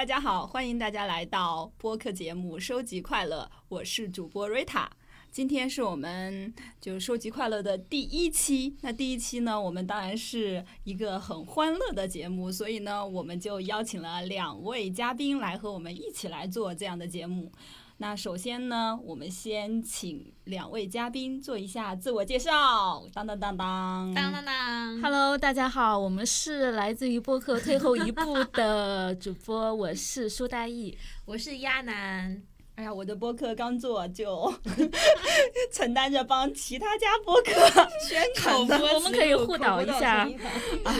大家好，欢迎大家来到播客节目《收集快乐》，我是主播瑞塔。今天是我们就收集快乐的第一期。那第一期呢，我们当然是一个很欢乐的节目，所以呢，我们就邀请了两位嘉宾来和我们一起来做这样的节目。那首先呢，我们先请两位嘉宾做一下自我介绍。当当当当当当当，Hello，大家好，我们是来自于播客退后一步的主播，我是苏大义，我是亚楠。哎呀，我的播客刚做就 承担着帮其他家播客宣传的，我们可以互导一下啊，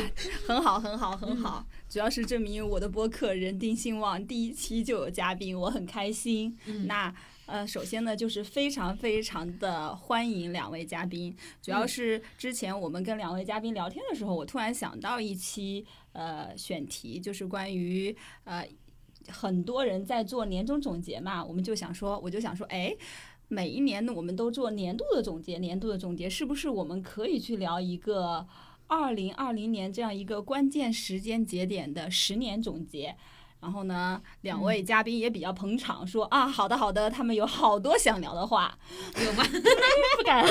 很好，很好，很好。主要是证明我的播客人丁兴旺，第一期就有嘉宾，我很开心。那呃，首先呢，就是非常非常的欢迎两位嘉宾。主要是之前我们跟两位嘉宾聊天的时候，我突然想到一期呃选题，就是关于呃很多人在做年终总结嘛，我们就想说，我就想说，哎，每一年呢，我们都做年度的总结，年度的总结是不是我们可以去聊一个？二零二零年这样一个关键时间节点的十年总结，然后呢，两位嘉宾也比较捧场，说啊，好的好的，他们有好多想聊的话，有吗？不敢，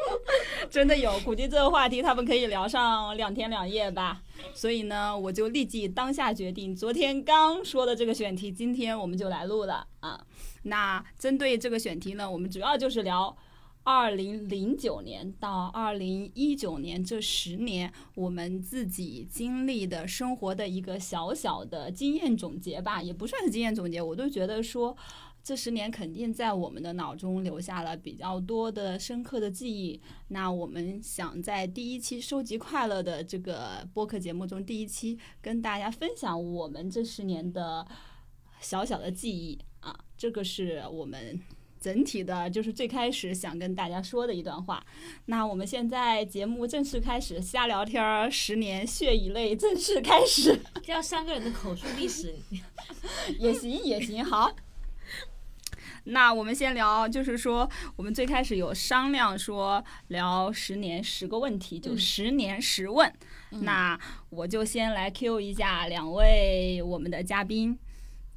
真的有，估计这个话题他们可以聊上两天两夜吧。所以呢，我就立即当下决定，昨天刚说的这个选题，今天我们就来录了啊。那针对这个选题呢，我们主要就是聊。二零零九年到二零一九年这十年，我们自己经历的生活的一个小小的经验总结吧，也不算是经验总结，我都觉得说，这十年肯定在我们的脑中留下了比较多的深刻的记忆。那我们想在第一期收集快乐的这个播客节目中，第一期跟大家分享我们这十年的小小的记忆啊，这个是我们。整体的就是最开始想跟大家说的一段话。那我们现在节目正式开始，瞎聊天儿，十年血与泪正式开始。要三个人的口述历史 也行也行。好，那我们先聊，就是说我们最开始有商量说聊十年十个问题，就十年十问。那我就先来 Q 一下两位我们的嘉宾，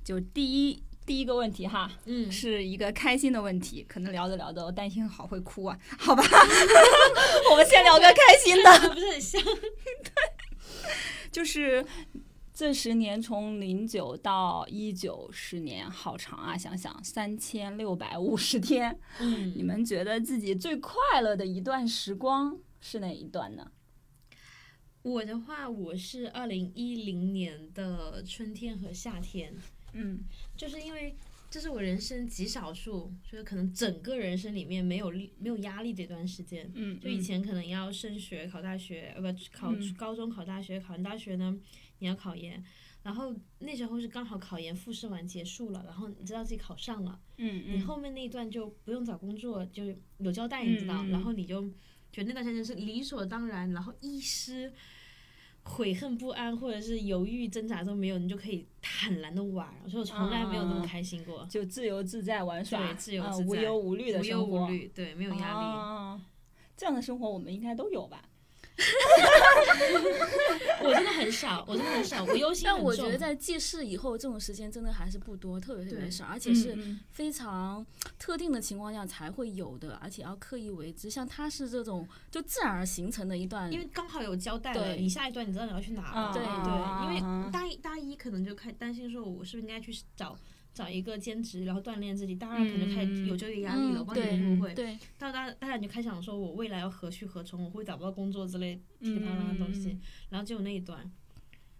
就第一。第一个问题哈，嗯，是一个开心的问题，可能聊着聊着，我担心好会哭啊，好吧，我们先聊个开心的，不是很像，对，就是这十年从零九到一九十年，好长啊，想想三千六百五十天，嗯，你们觉得自己最快乐的一段时光是哪一段呢？我的话，我是二零一零年的春天和夏天。嗯，就是因为这是我人生极少数，就是可能整个人生里面没有力、没有压力这段时间。嗯，就以前可能要升学、考大学，呃，不考高中、考大学，考完大学呢，你要考研，然后那时候是刚好考研复试完结束了，然后你知道自己考上了，嗯嗯，你后面那一段就不用找工作，就有交代，你知道，然后你就觉得那段时间是理所当然，然后一丝。悔恨不安或者是犹豫挣扎都没有，你就可以坦然的玩。我说我从来没有那么开心过，就自由自在玩耍，对，自由自在，无忧无虑的生活，对，没有压力。这样的生活我们应该都有吧。我真的很少，我真的很少，我忧心但我觉得在记事以后，这种时间真的还是不多，特别特别少，而且是非常特定的情况下才会有的，而且要刻意为之。像他是这种就自然而形成的一段，因为刚好有交代了，你下一段你知道你要去哪了，对对，因为大一大一可能就开担心说，我是不是应该去找。找一个兼职，然后锻炼自己。大二可能开始有就业压力了，帮你入会。到大大二你就开始想说，我未来要何去何从？我会找不到工作之类其他的东西。然后就有那一段，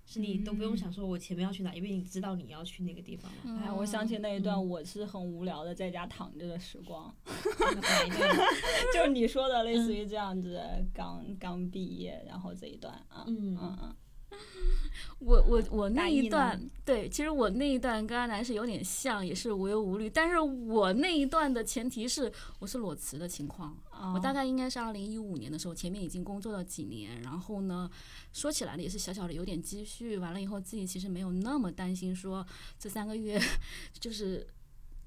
是你都不用想说我前面要去哪，因为你知道你要去那个地方了。哎，我想起那一段，我是很无聊的在家躺着的时光。就是你说的类似于这样子，刚刚毕业，然后这一段啊，嗯嗯嗯。我我我那一段对，其实我那一段跟阿南是有点像，也是无忧无虑。但是我那一段的前提是我是裸辞的情况，我大概应该是二零一五年的时候，前面已经工作了几年，然后呢，说起来呢也是小小的有点积蓄，完了以后自己其实没有那么担心说这三个月 就是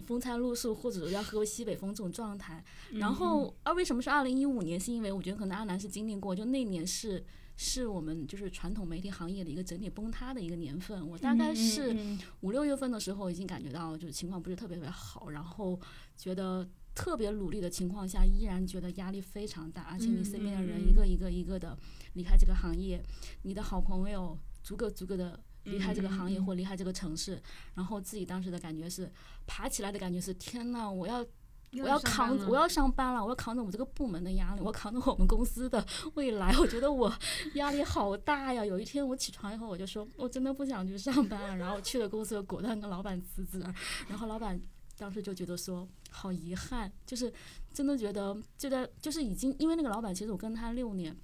风餐露宿或者要喝西北风这种状态。然后啊，为什么是二零一五年？是因为我觉得可能阿南是经历过，就那年是。是我们就是传统媒体行业的一个整体崩塌的一个年份。我大概是五六月份的时候，已经感觉到就是情况不是特别特别好，然后觉得特别努力的情况下，依然觉得压力非常大，而且你身边的人一个一个一个的离开这个行业，你的好朋友逐个逐个的离开这个行业或离开这个城市，然后自己当时的感觉是爬起来的感觉是天呐，我要。我要扛，我要上班了，我要扛着我们这个部门的压力，我扛着我们公司的未来。我觉得我压力好大呀！有一天我起床以后，我就说，我真的不想去上班了。然后去了公司，果断跟老板辞职。然后老板当时就觉得说，好遗憾，就是真的觉得就在就是已经，因为那个老板其实我跟他六年，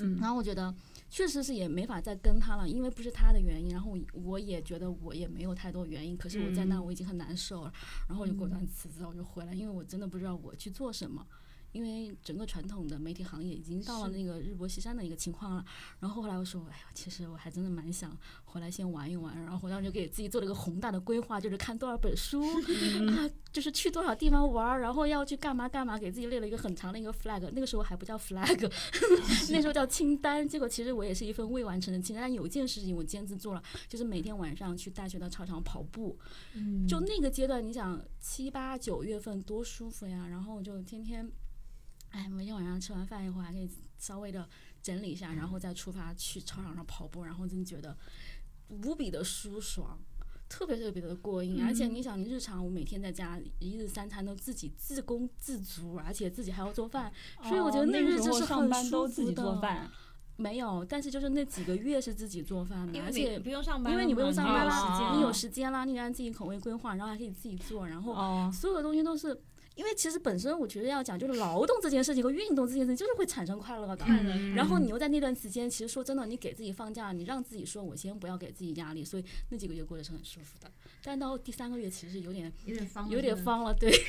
嗯，然后我觉得。确实是也没法再跟他了，因为不是他的原因。然后我也觉得我也没有太多原因，可是我在那我已经很难受了，然后我就果断辞职，我就回来，因为我真的不知道我去做什么。因为整个传统的媒体行业已经到了那个日薄西山的一个情况了，然后后来我说，哎呀，其实我还真的蛮想回来先玩一玩，然后当时就给自己做了一个宏大的规划，就是看多少本书 啊，就是去多少地方玩，然后要去干嘛干嘛，给自己列了一个很长的一个 flag，那个时候还不叫 flag，那时候叫清单。结果其实我也是一份未完成的清单，但有一件事情我坚持做了，就是每天晚上去大学的操场跑步。嗯就那个阶段，你想七八九月份多舒服呀，然后就天天。哎，每天晚上吃完饭以后还可以稍微的整理一下，然后再出发去操场上跑步，然后真觉得无比的舒爽，特别特别的过瘾。而且你想，你日常我每天在家一日三餐都自己自供自足，而且自己还要做饭，所以我觉得那日子是很舒服的。没有，但是就是那几个月是自己做饭的，而且不用上班，因为你不用上班啦，你有时间啦，你按自己口味规划，然后还可以自己做，然后所有的东西都是。因为其实本身我觉得要讲就是劳动这件事情和运动这件事情就是会产生快乐的，然后你又在那段时间，其实说真的，你给自己放假，你让自己说我先不要给自己压力，所以那几个月过得是很舒服的。但到第三个月其实有点有点方有点方了，对。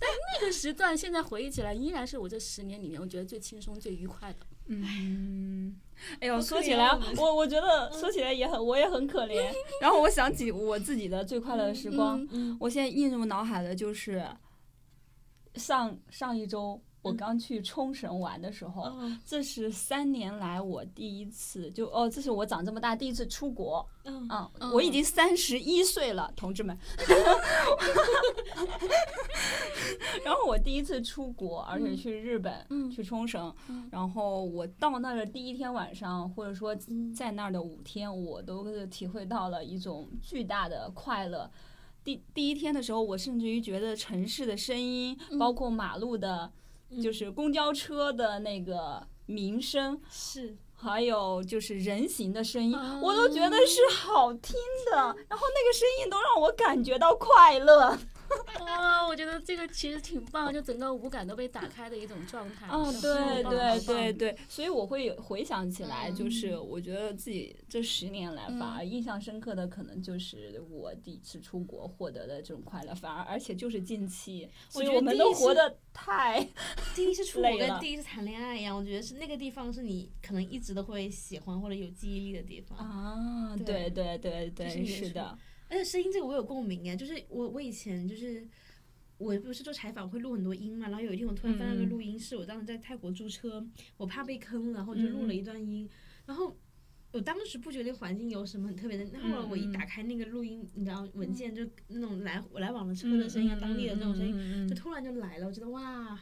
但那个时段现在回忆起来，依然是我这十年里面我觉得最轻松最愉快的。嗯。哎呦，说起来，我我觉得说起来也很，我也很可怜。然后我想起我自己的最快乐的时光，我现在映入脑海的就是上上一周。我刚去冲绳玩的时候，这是三年来我第一次，就哦，这是我长这么大第一次出国。嗯，我已经三十一岁了，同志们。然后我第一次出国，而且去日本，去冲绳。然后我到那儿的第一天晚上，或者说在那儿的五天，我都是体会到了一种巨大的快乐。第第一天的时候，我甚至于觉得城市的声音，包括马路的。就是公交车的那个鸣声，是，还有就是人行的声音，我都觉得是好听的，然后那个声音都让我感觉到快乐。哇，我觉得这个其实挺棒，就整个五感都被打开的一种状态。嗯，对对对对，所以我会回想起来，就是我觉得自己这十年来反而印象深刻的，可能就是我第一次出国获得的这种快乐，反而而且就是近期，我觉得我们都活得太 第一次出国跟第一次谈恋爱一样，我觉得是那个地方是你可能一直都会喜欢或者有记忆力的地方啊。对对对对，是的。而且声音这个我有共鸣哎，就是我我以前就是我不是做采访会录很多音嘛，然后有一天我突然翻到个录音室，我当时在泰国租车，我怕被坑，然后就录了一段音，然后我当时不觉得环境有什么很特别的，后来我一打开那个录音，你知道文件就那种来来往的车的声音啊，当地的那种声音，就突然就来了，我觉得哇。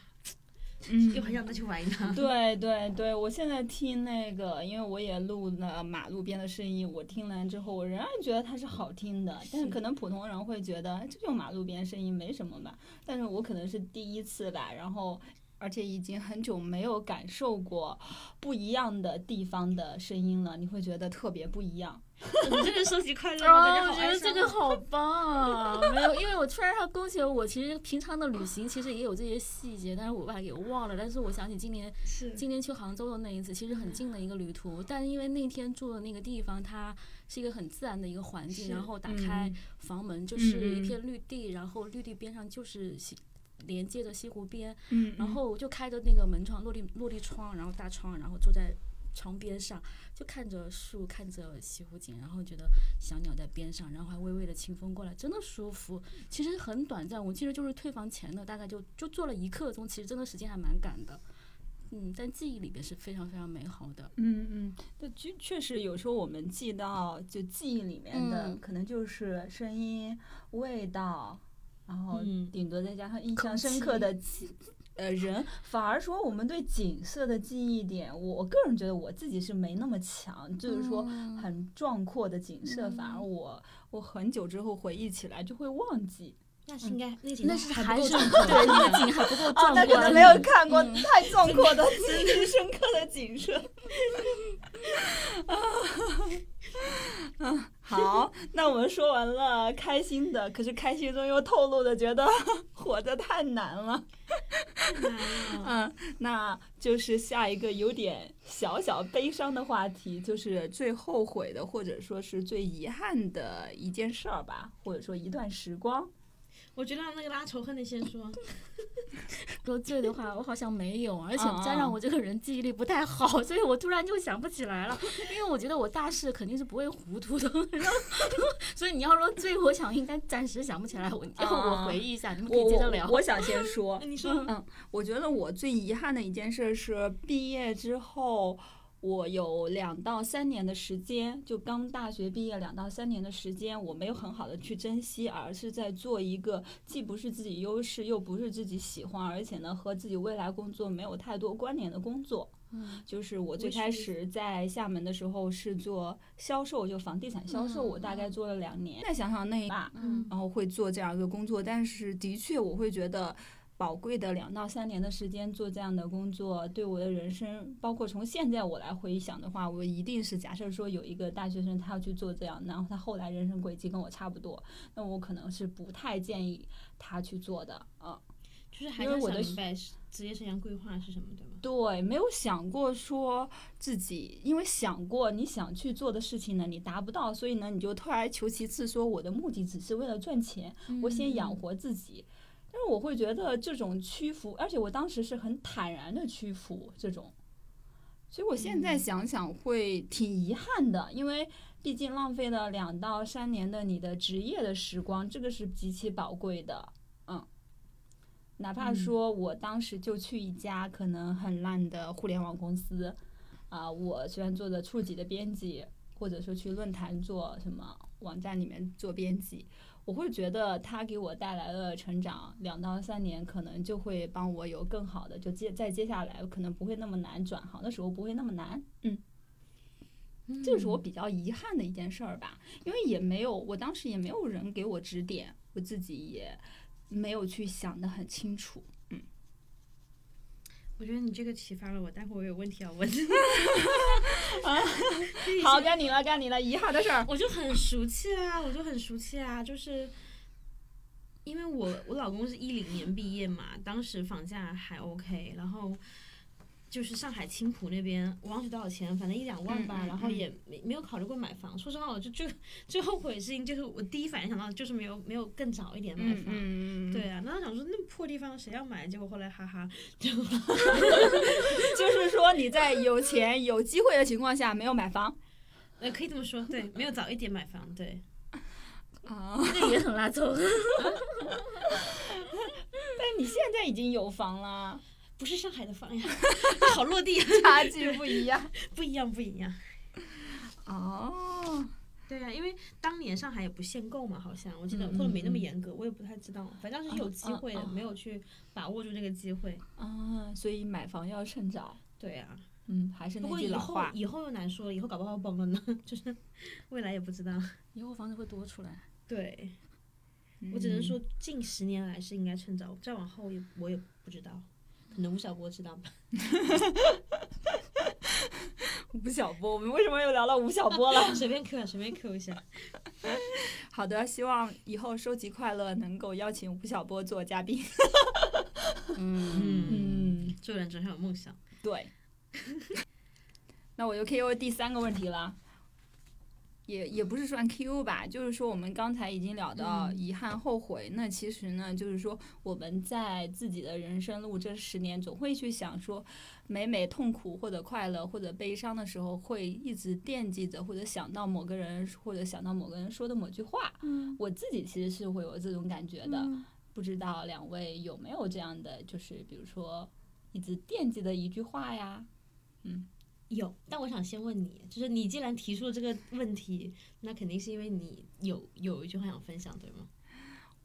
嗯，又很想再去玩一趟。对对对，我现在听那个，因为我也录了马路边的声音，我听完之后，我仍然觉得它是好听的。但是可能普通人会觉得，这就马路边声音，没什么吧。但是我可能是第一次吧，然后而且已经很久没有感受过不一样的地方的声音了，你会觉得特别不一样。你这个收集快乐，我觉得这个好棒啊！没有，因为我突然要勾起了我其实平常的旅行，其实也有这些细节，但是我把它给忘了。但是我想起今年今年去杭州的那一次，其实很近的一个旅途，但因为那天住的那个地方，它是一个很自然的一个环境，然后打开房门就是一片绿地，然后绿地边上就是西连接着西湖边，然后我就开着那个门窗落地落地窗，然后大窗，然后坐在。窗边上就看着树，看着西湖景，然后觉得小鸟在边上，然后还微微的清风过来，真的舒服。其实很短暂，我记得就是退房前的大概就就坐了一刻钟，其实真的时间还蛮赶的。嗯，但记忆里边是非常非常美好的。嗯嗯，那确确实有时候我们记到就记忆里面的，可能就是声音、味道，然后顶多再加上印象深刻的 呃人，反而说我们对景色的记忆点，我个人觉得我自己是没那么强，就是说很壮阔的景色，反而我我很久之后回忆起来就会忘记。那是应该那那是还是对那个景还不够壮观，那可能没有看过太壮阔的、记忆深刻的景色。啊，好，那我们说完了开心的，可是开心中又透露的觉得 活着 太难了。嗯，那就是下一个有点小小悲伤的话题，就是最后悔的，或者说是最遗憾的一件事儿吧，或者说一段时光。我觉得那个拉仇恨的先说。说醉的话，我好像没有，而且加上我这个人记忆力不太好，所以我突然就想不起来了。因为我觉得我大事肯定是不会糊涂的，所以你要说醉，我想应该暂时想不起来。我要我回忆一下，你们可以接着聊。我想先说，你说，嗯，我觉得我最遗憾的一件事是毕业之后。我有两到三年的时间，就刚大学毕业两到三年的时间，我没有很好的去珍惜，而是在做一个既不是自己优势，又不是自己喜欢，而且呢和自己未来工作没有太多关联的工作。嗯，就是我最开始在厦门的时候是做销售，就房地产销售，我大概做了两年。再想想那一把，然后会做这样一个工作，但是的确我会觉得。宝贵的两到三年的时间做这样的工作，对我的人生，包括从现在我来回想的话，我一定是假设说有一个大学生他要去做这样，然后他后来人生轨迹跟我差不多，那我可能是不太建议他去做的啊。就是还是想明白职业生涯规划是什么，对吗？对，没有想过说自己，因为想过你想去做的事情呢，你达不到，所以呢，你就退而求其次，说我的目的只是为了赚钱，我先养活自己。但是我会觉得这种屈服，而且我当时是很坦然的屈服这种，所以我现在想想会挺遗憾的，因为毕竟浪费了两到三年的你的职业的时光，这个是极其宝贵的，嗯，哪怕说我当时就去一家可能很烂的互联网公司，啊，我虽然做的初级的编辑，或者说去论坛做什么网站里面做编辑。我会觉得他给我带来了成长，两到三年可能就会帮我有更好的，就接再接下来可能不会那么难转行的时候不会那么难，嗯，这是我比较遗憾的一件事儿吧，因为也没有我当时也没有人给我指点，我自己也没有去想的很清楚。我觉得你这个启发了我，待会儿我有问题要问。好，该你了，该你了，遗憾的事儿。我就很熟悉啊，我就很熟悉啊，就是因为我我老公是一零年毕业嘛，当时房价还 OK，然后。就是上海青浦那边，我忘记多少钱，反正一两万吧。然后也没没有考虑过买房。说实话，我就就最后悔的事情就是，我第一反应想到就是没有没有更早一点买房。对啊，那我想说那破地方谁要买？结果后来哈哈，就 就是说你在有钱有机会的情况下没有买房，呃，可以这么说，对，没有早一点买房，对。啊，这个也很拉走。但你现在已经有房了。不是上海的房呀，好落地，差距不一样，不一样，不一样。哦，对呀，因为当年上海也不限购嘛，好像我记得，或者没那么严格，我也不太知道。反正是有机会的，没有去把握住这个机会。啊，所以买房要趁早。对呀，嗯，还是那句老话。以后又难说了，以后搞不好崩了呢，就是未来也不知道。以后房子会多出来。对，我只能说近十年来是应该趁早，再往后也我也不知道。可能吴晓波知道吧？吴晓波，我们为什么又聊到吴晓波了？随便 Q，随便 Q 一下。好的，希望以后收集快乐能够邀请吴晓波做嘉宾。嗯嗯，做人总是有梦想。对。那我就 Q 第三个问题了。也也不是算 Q 吧，就是说我们刚才已经聊到遗憾、后悔。那其实呢，就是说我们在自己的人生路这十年，总会去想说，每每痛苦或者快乐或者悲伤的时候，会一直惦记着或者想到某个人或者想到某个人说的某句话。嗯，我自己其实是会有这种感觉的。不知道两位有没有这样的，就是比如说一直惦记的一句话呀？嗯，有。但我想先问你，就是你既然提出了这个问题，那肯定是因为你有有一句话想分享，对吗？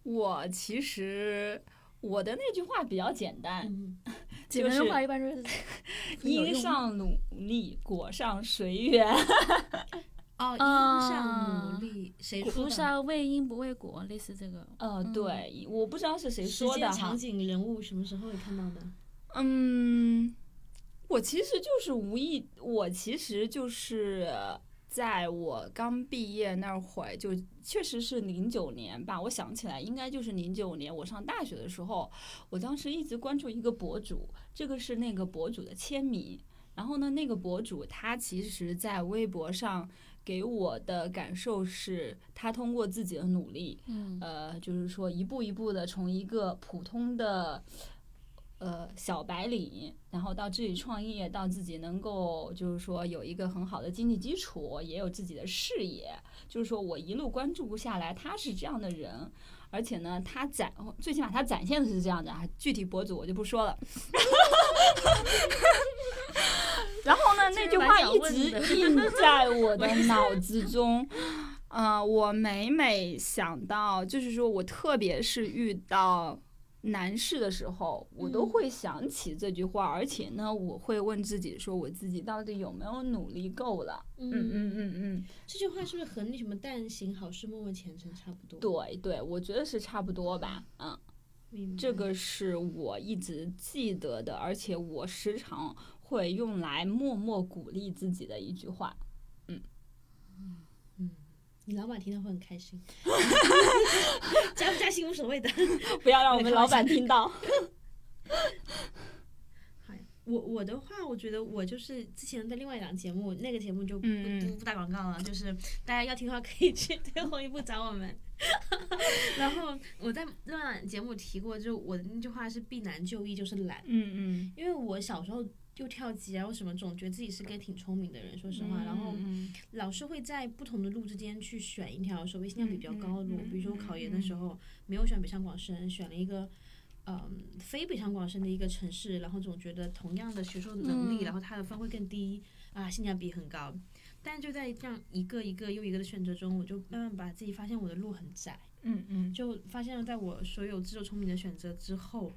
我其实我的那句话比较简单，简单的话一般是 因上努力，果上随缘。哦，因上努力，谁说的？上为因不为果，类似这个。呃，对，我不知道是谁说的场景、人物什么时候会看到的？嗯，我其实就是无意，我其实就是在我刚毕业那会儿，就确实是零九年吧。我想起来，应该就是零九年，我上大学的时候，我当时一直关注一个博主，这个是那个博主的签名。然后呢，那个博主他其实在微博上。给我的感受是，他通过自己的努力，呃，就是说一步一步的从一个普通的呃小白领，然后到自己创业，到自己能够就是说有一个很好的经济基础，也有自己的事业，就是说我一路关注下来，他是这样的人。而且呢，他展最起码他展现的是这样的啊，具体博主我就不说了。然后呢，那句话一直 印在我的脑子中。嗯，我每每想到，就是说我特别是遇到。难事的时候，我都会想起这句话，而且呢，我会问自己说，我自己到底有没有努力够了？嗯嗯嗯嗯，这句话是不是和那什么“但行好事，莫问前程”差不多？对对，我觉得是差不多吧。嗯，这个是我一直记得的，而且我时常会用来默默鼓励自己的一句话。你老板听到会很开心，加不加薪无所谓的，不要让我们老板听到。我我的话，我觉得我就是之前在另外一档节目，那个节目就不不不打广告了，就是大家要听的话可以去最后一步找我们。然后我在另外档节目提过，就我的那句话是避难就易，就是懒。嗯嗯，因为我小时候。又跳级啊，或什么，总觉得自己是个挺聪明的人，说实话，然后老是会在不同的路之间去选一条所谓性价比比较高的路，比如说我考研的。时候没有选北上广深，选了一个嗯非北上广深的一个城市，然后总觉得同样的学术能力，然后它的分会更低啊，性价比很高，但就在这样一个一个又一个的选择中，我就慢慢把自己发现我的路很窄，嗯嗯，就发现了在我所有自作聪明的选择之后。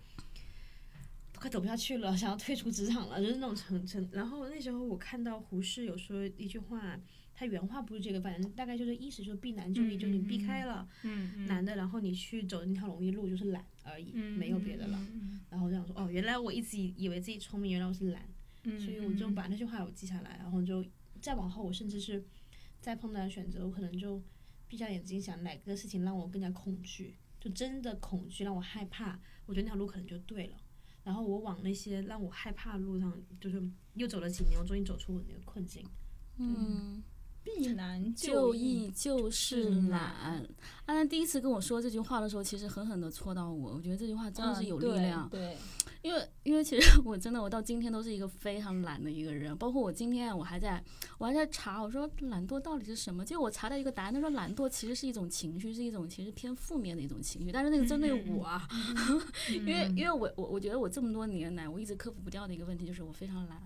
快走不下去了，想要退出职场了，就是那种成成。然后那时候我看到胡适有说一句话，他原话不是这个，反正大概就是意思就是避难就易，就你避开了难的，然后你去走那条容易路，就是懒而已，没有别的了。然后这样说，哦，原来我一直以为自己聪明，原来我是懒，所以我就把那句话我记下来，然后就再往后，我甚至是再碰到选择，我可能就闭上眼睛想哪个事情让我更加恐惧，就真的恐惧让我害怕，我觉得那条路可能就对了。然后我往那些让我害怕的路上，就是又走了几年，我终于走出我那个困境。嗯，避难就易就是懒。安安第一次跟我说这句话的时候，其实狠狠的戳到我。我觉得这句话真的是有力量。对。因为，因为其实 我真的，我到今天都是一个非常懒的一个人。包括我今天，我还在，我还在查，我说懒惰到底是什么？结果我查到一个答案，他说懒惰其实是一种情绪，是一种其实偏负面的一种情绪。但是那个针对我啊，因为，因为我我我觉得我这么多年来，我一直克服不掉的一个问题就是我非常懒。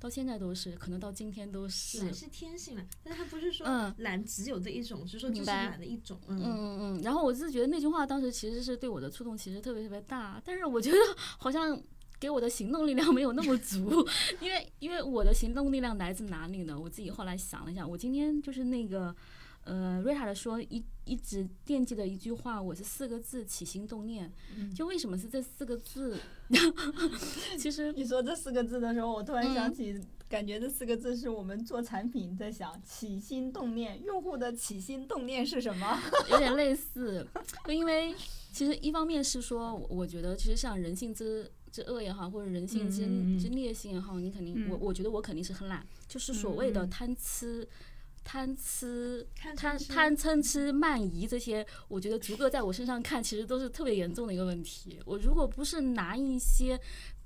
到现在都是，可能到今天都是。懒是天性了，但是他不是说懒只有这一种，是说就是懒的一种。嗯嗯嗯。然后我是觉得那句话当时其实是对我的触动，其实特别特别大。但是我觉得 好像给我的行动力量没有那么足，因为因为我的行动力量来自哪里呢？我自己后来想了一下，我今天就是那个。呃，瑞塔的说一一直惦记的一句话，我是四个字起心动念。就为什么是这四个字？其实你说这四个字的时候，我突然想起，感觉这四个字是我们做产品在想起心动念，用户的起心动念是什么？有点类似，就因为其实一方面是说，我觉得其实像人性之之恶也好，或者人性之之劣性也好，你肯定我我觉得我肯定是很懒，就是所谓的贪吃。贪吃、贪贪嗔痴慢疑这些，我觉得逐个在我身上看，其实都是特别严重的一个问题。我如果不是拿一些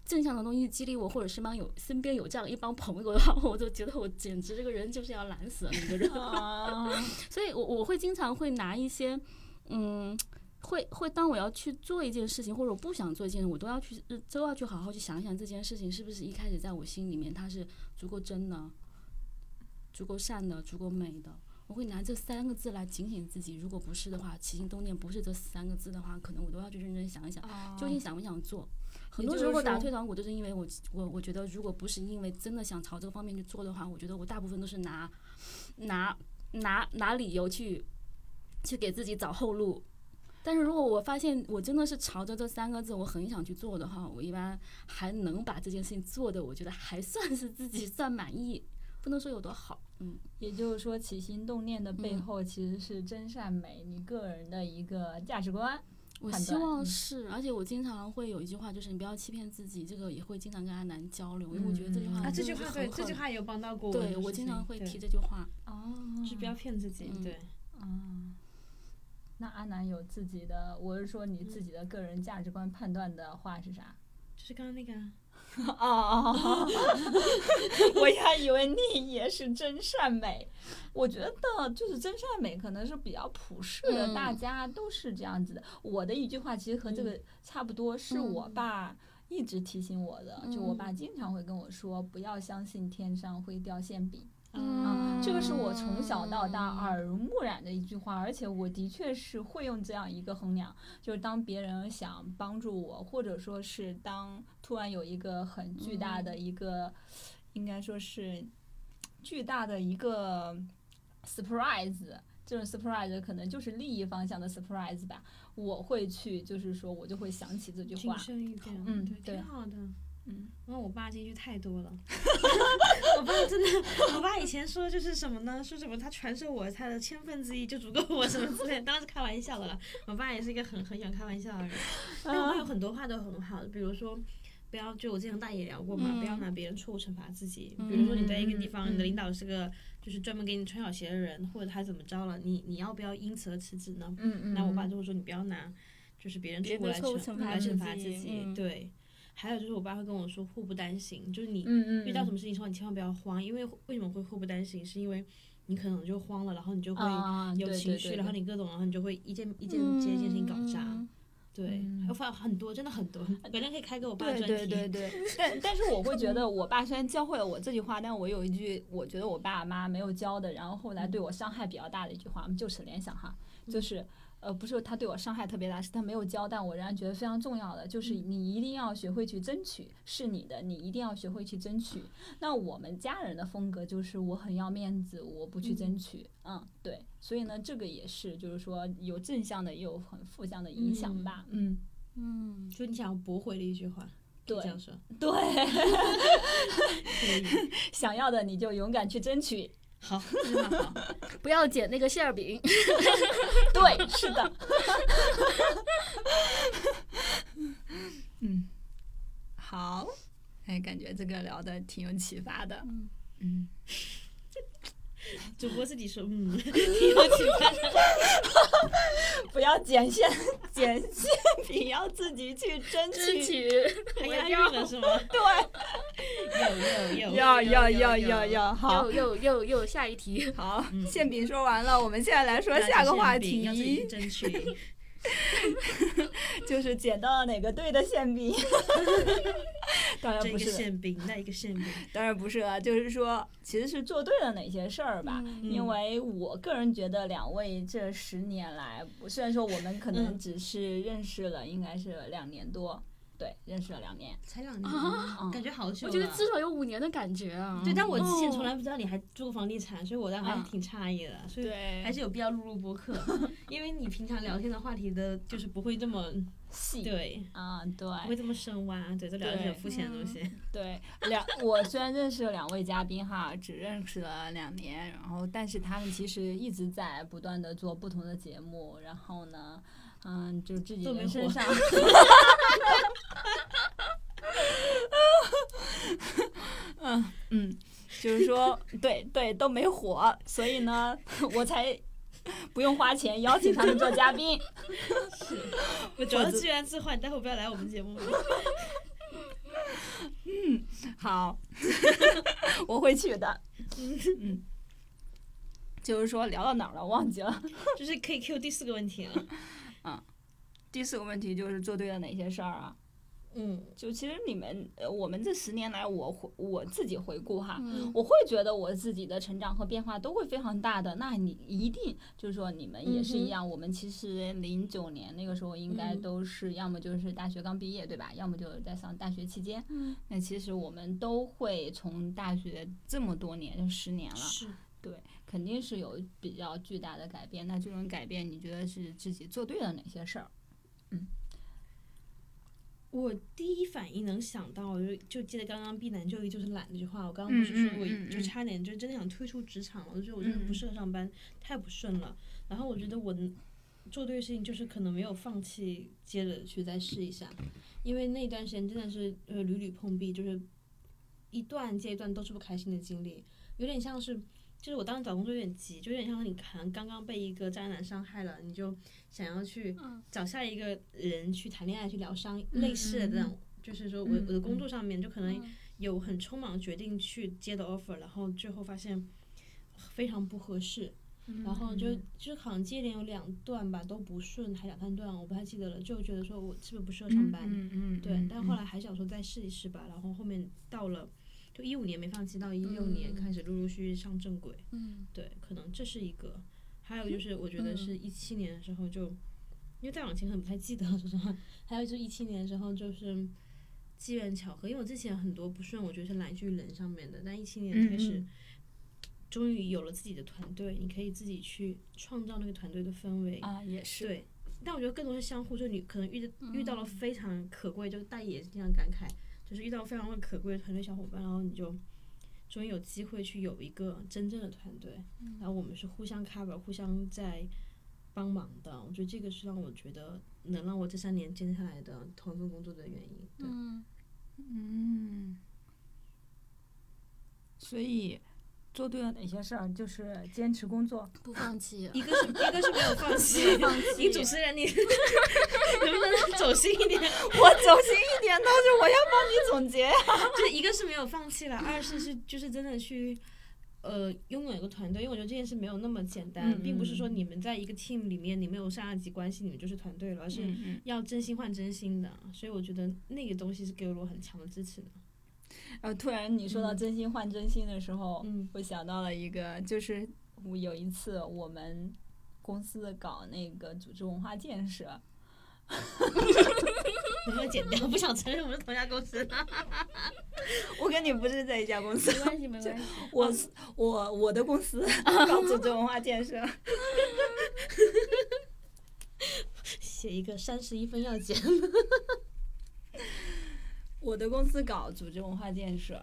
正向的东西激励我，或者身边有身边有这样一帮朋友的话，我就觉得我简直这个人就是要懒死的那个人。所以，我我会经常会拿一些，嗯。会会当我要去做一件事情，或者我不想做一件事，我都要去都要去好好去想一想这件事情是不是一开始在我心里面它是足够真的、足够善的、足够美的。我会拿这三个字来警醒自己，如果不是的话，起心动念不是这三个字的话，可能我都要去认真想一想，究竟想不想做。很多时候打退堂鼓，都是因为我我我觉得，如果不是因为真的想朝这个方面去做的话，我觉得我大部分都是拿拿拿拿理由去去给自己找后路。但是如果我发现我真的是朝着这三个字，我很想去做的话，我一般还能把这件事情做的，我觉得还算是自己算满意，不能说有多好。嗯，也就是说，起心动念的背后其实是真善美，你个人的一个价值观。我希望是，而且我经常会有一句话，就是你不要欺骗自己，这个也会经常跟阿南交流，因为我觉得这句话啊，这句话对，这句话有帮到过我。对我经常会提这句话。哦，是不要骗自己，对。啊。那阿南有自己的，我是说你自己的个人价值观判断的话是啥？就是刚刚那个。哦 哦哦！我还以为你也是真善美。我觉得就是真善美可能是比较普世的，大家都是这样子的。我的一句话其实和这个差不多，是我爸一直提醒我的。就我爸经常会跟我说，不要相信天上会掉馅饼。嗯，这个是我从小到大耳濡目染的一句话，而且我的确是会用这样一个衡量，就是当别人想帮助我，或者说是当突然有一个很巨大的一个，应该说是巨大的一个 surprise，这种 surprise 可能就是利益方向的 surprise 吧，我会去，就是说我就会想起这句话，嗯，对，挺好的。嗯，因为我爸这句太多了，我爸真的，我爸以前说就是什么呢？说什么他传授我他的千分之一就足够我什么之类，当然是开玩笑的了。我爸也是一个很很喜欢开玩笑的人，但我爸有很多话都很好的，比如说不要就我之前大爷聊过嘛，不要拿别人错误惩罚自己。比如说你在一个地方，你的领导是个就是专门给你穿小鞋的人，或者他怎么着了，你你要不要因此而辞职呢？那我爸就会说你不要拿就是别人错误来惩来惩罚自己，对。还有就是，我爸会跟我说“祸不单行”，就是你遇到什么事情时候，你千万不要慌，因为为什么会祸不单行？是因为你可能就慌了，然后你就会有情绪，然后你各种，然后你就会一件一件接一件事情搞砸。对，我发很多，真的很多，改天可以开给我爸专题。对对对对。但但是我会觉得，我爸虽然教会了我这句话，但我有一句我觉得我爸妈没有教的，然后后来对我伤害比较大的一句话，就此联想哈，就是。呃，不是他对我伤害特别大，是他没有教，但我仍然觉得非常重要的，就是你一定要学会去争取，是你的，你一定要学会去争取。那我们家人的风格就是我很要面子，我不去争取，嗯，对，所以呢，这个也是，就是说有正向的，也有很负向的影响吧，嗯嗯，就你想要驳回的一句话，对，这样说，对，想要的你就勇敢去争取。好，好，不要捡那个馅儿饼。对，是的。嗯，好，哎，感觉这个聊的挺有启发的。嗯嗯。主播自己说，嗯，挺有启发的。不要剪线，剪线饼要自己去争取，还押韵了是吗？对。有有有要要要要要好，又又又又下一题。好，馅饼说完了，我们现在来说下个话题。争取。就是捡到了哪个队的馅饼，当然不是馅饼，那一个馅饼，当然不是了。就是说，其实是做对了哪些事儿吧？因为我个人觉得，两位这十年来，虽然说我们可能只是认识了，应该是两年多。对，认识了两年，才两年，感觉好久。我觉得至少有五年的感觉啊。对，但我之前从来不知道你还做过房地产，所以我当时还是挺诧异的。所以还是有必要录录播客，因为你平常聊天的话题的，就是不会这么细。对，啊，对，不会这么深挖，对，都聊一些肤浅的东西。对，两 我虽然认识了两位嘉宾哈，只认识了两年，然后但是他们其实一直在不断的做不同的节目，然后呢。嗯，就自己人身上，嗯 嗯，就是说，对对，都没火，所以呢，我才不用花钱邀请他们做嘉宾。是，我觉得自源自换，待会不要来我们节目。嗯，好，我会去的。嗯，就是说聊到哪儿了？忘记了。就是可以 Q 第四个问题了。嗯，第四个问题就是做对了哪些事儿啊？嗯，就其实你们，呃，我们这十年来，我回我自己回顾哈，我会觉得我自己的成长和变化都会非常大的。那你一定就是说你们也是一样，我们其实零九年那个时候应该都是要么就是大学刚毕业对吧？要么就是在上大学期间。嗯，那其实我们都会从大学这么多年，就十年了，对，肯定是有比较巨大的改变。那这种改变，你觉得是自己做对了哪些事儿？嗯。我第一反应能想到，就就记得刚刚避难就业就是懒那句话。我刚刚不是说，我就差点就真的想退出职场了。我觉得我真的不适合上班，太不顺了。然后我觉得我做对的事情就是可能没有放弃，接着去再试一下。因为那段时间真的是呃屡屡碰壁，就是一段接一段都是不开心的经历，有点像是。就是我当时找工作有点急，就有点像你可能刚刚被一个渣男伤害了，你就想要去找下一个人去谈恋爱去疗伤，类似的这种。就是说我我的工作上面就可能有很匆忙决定去接的 offer，然后最后发现非常不合适，然后就就好像接连有两段吧都不顺，还两三段我不太记得了，就觉得说我是不是不适合上班？对，但后来还想说再试一试吧，然后后面到了。就一五年没放弃，到一六年开始陆陆续续上正轨。嗯，对，可能这是一个。还有就是，我觉得是一七年的时候就，因为再往前可能不太记得了，说实话。还有就是一七年的时候就是机缘巧合，因为我之前很多不顺，我觉得是来自于人上面的。但一七年开始，终于有了自己的团队，你可以自己去创造那个团队的氛围。啊，也是。对，但我觉得更多是相互，就你可能遇遇到了非常可贵，就大爷也是经常感慨。就是遇到非常可贵的团队小伙伴，然后你就终于有机会去有一个真正的团队，然后我们是互相 cover、互相在帮忙的。我觉得这个是让我觉得能让我这三年坚持下来的同一份工作的原因。嗯嗯，所以。做对了哪些事儿？就是坚持工作，不放弃。一个是，一个是没有放弃。你主持人，你 能不能走心一点？我走心一点，但是我要帮你总结。就一个是没有放弃了，二是是就是真的去呃拥有一个团队，因为我觉得这件事没有那么简单，并不是说你们在一个 team 里面，你们有上下级关系，你们就是团队了，而是要真心换真心的。所以我觉得那个东西是给了我很强的支持的。然后突然你说到真心换真心的时候，我想到了一个，就是我有一次我们公司搞那个组织文化建设，能不能剪掉？不想承认我们是同一家公司。我跟你不是在一家公司。没关系，没关系。我我我的公司搞组织文化建设。写一个三十一分要剪。我的公司搞组织文化建设，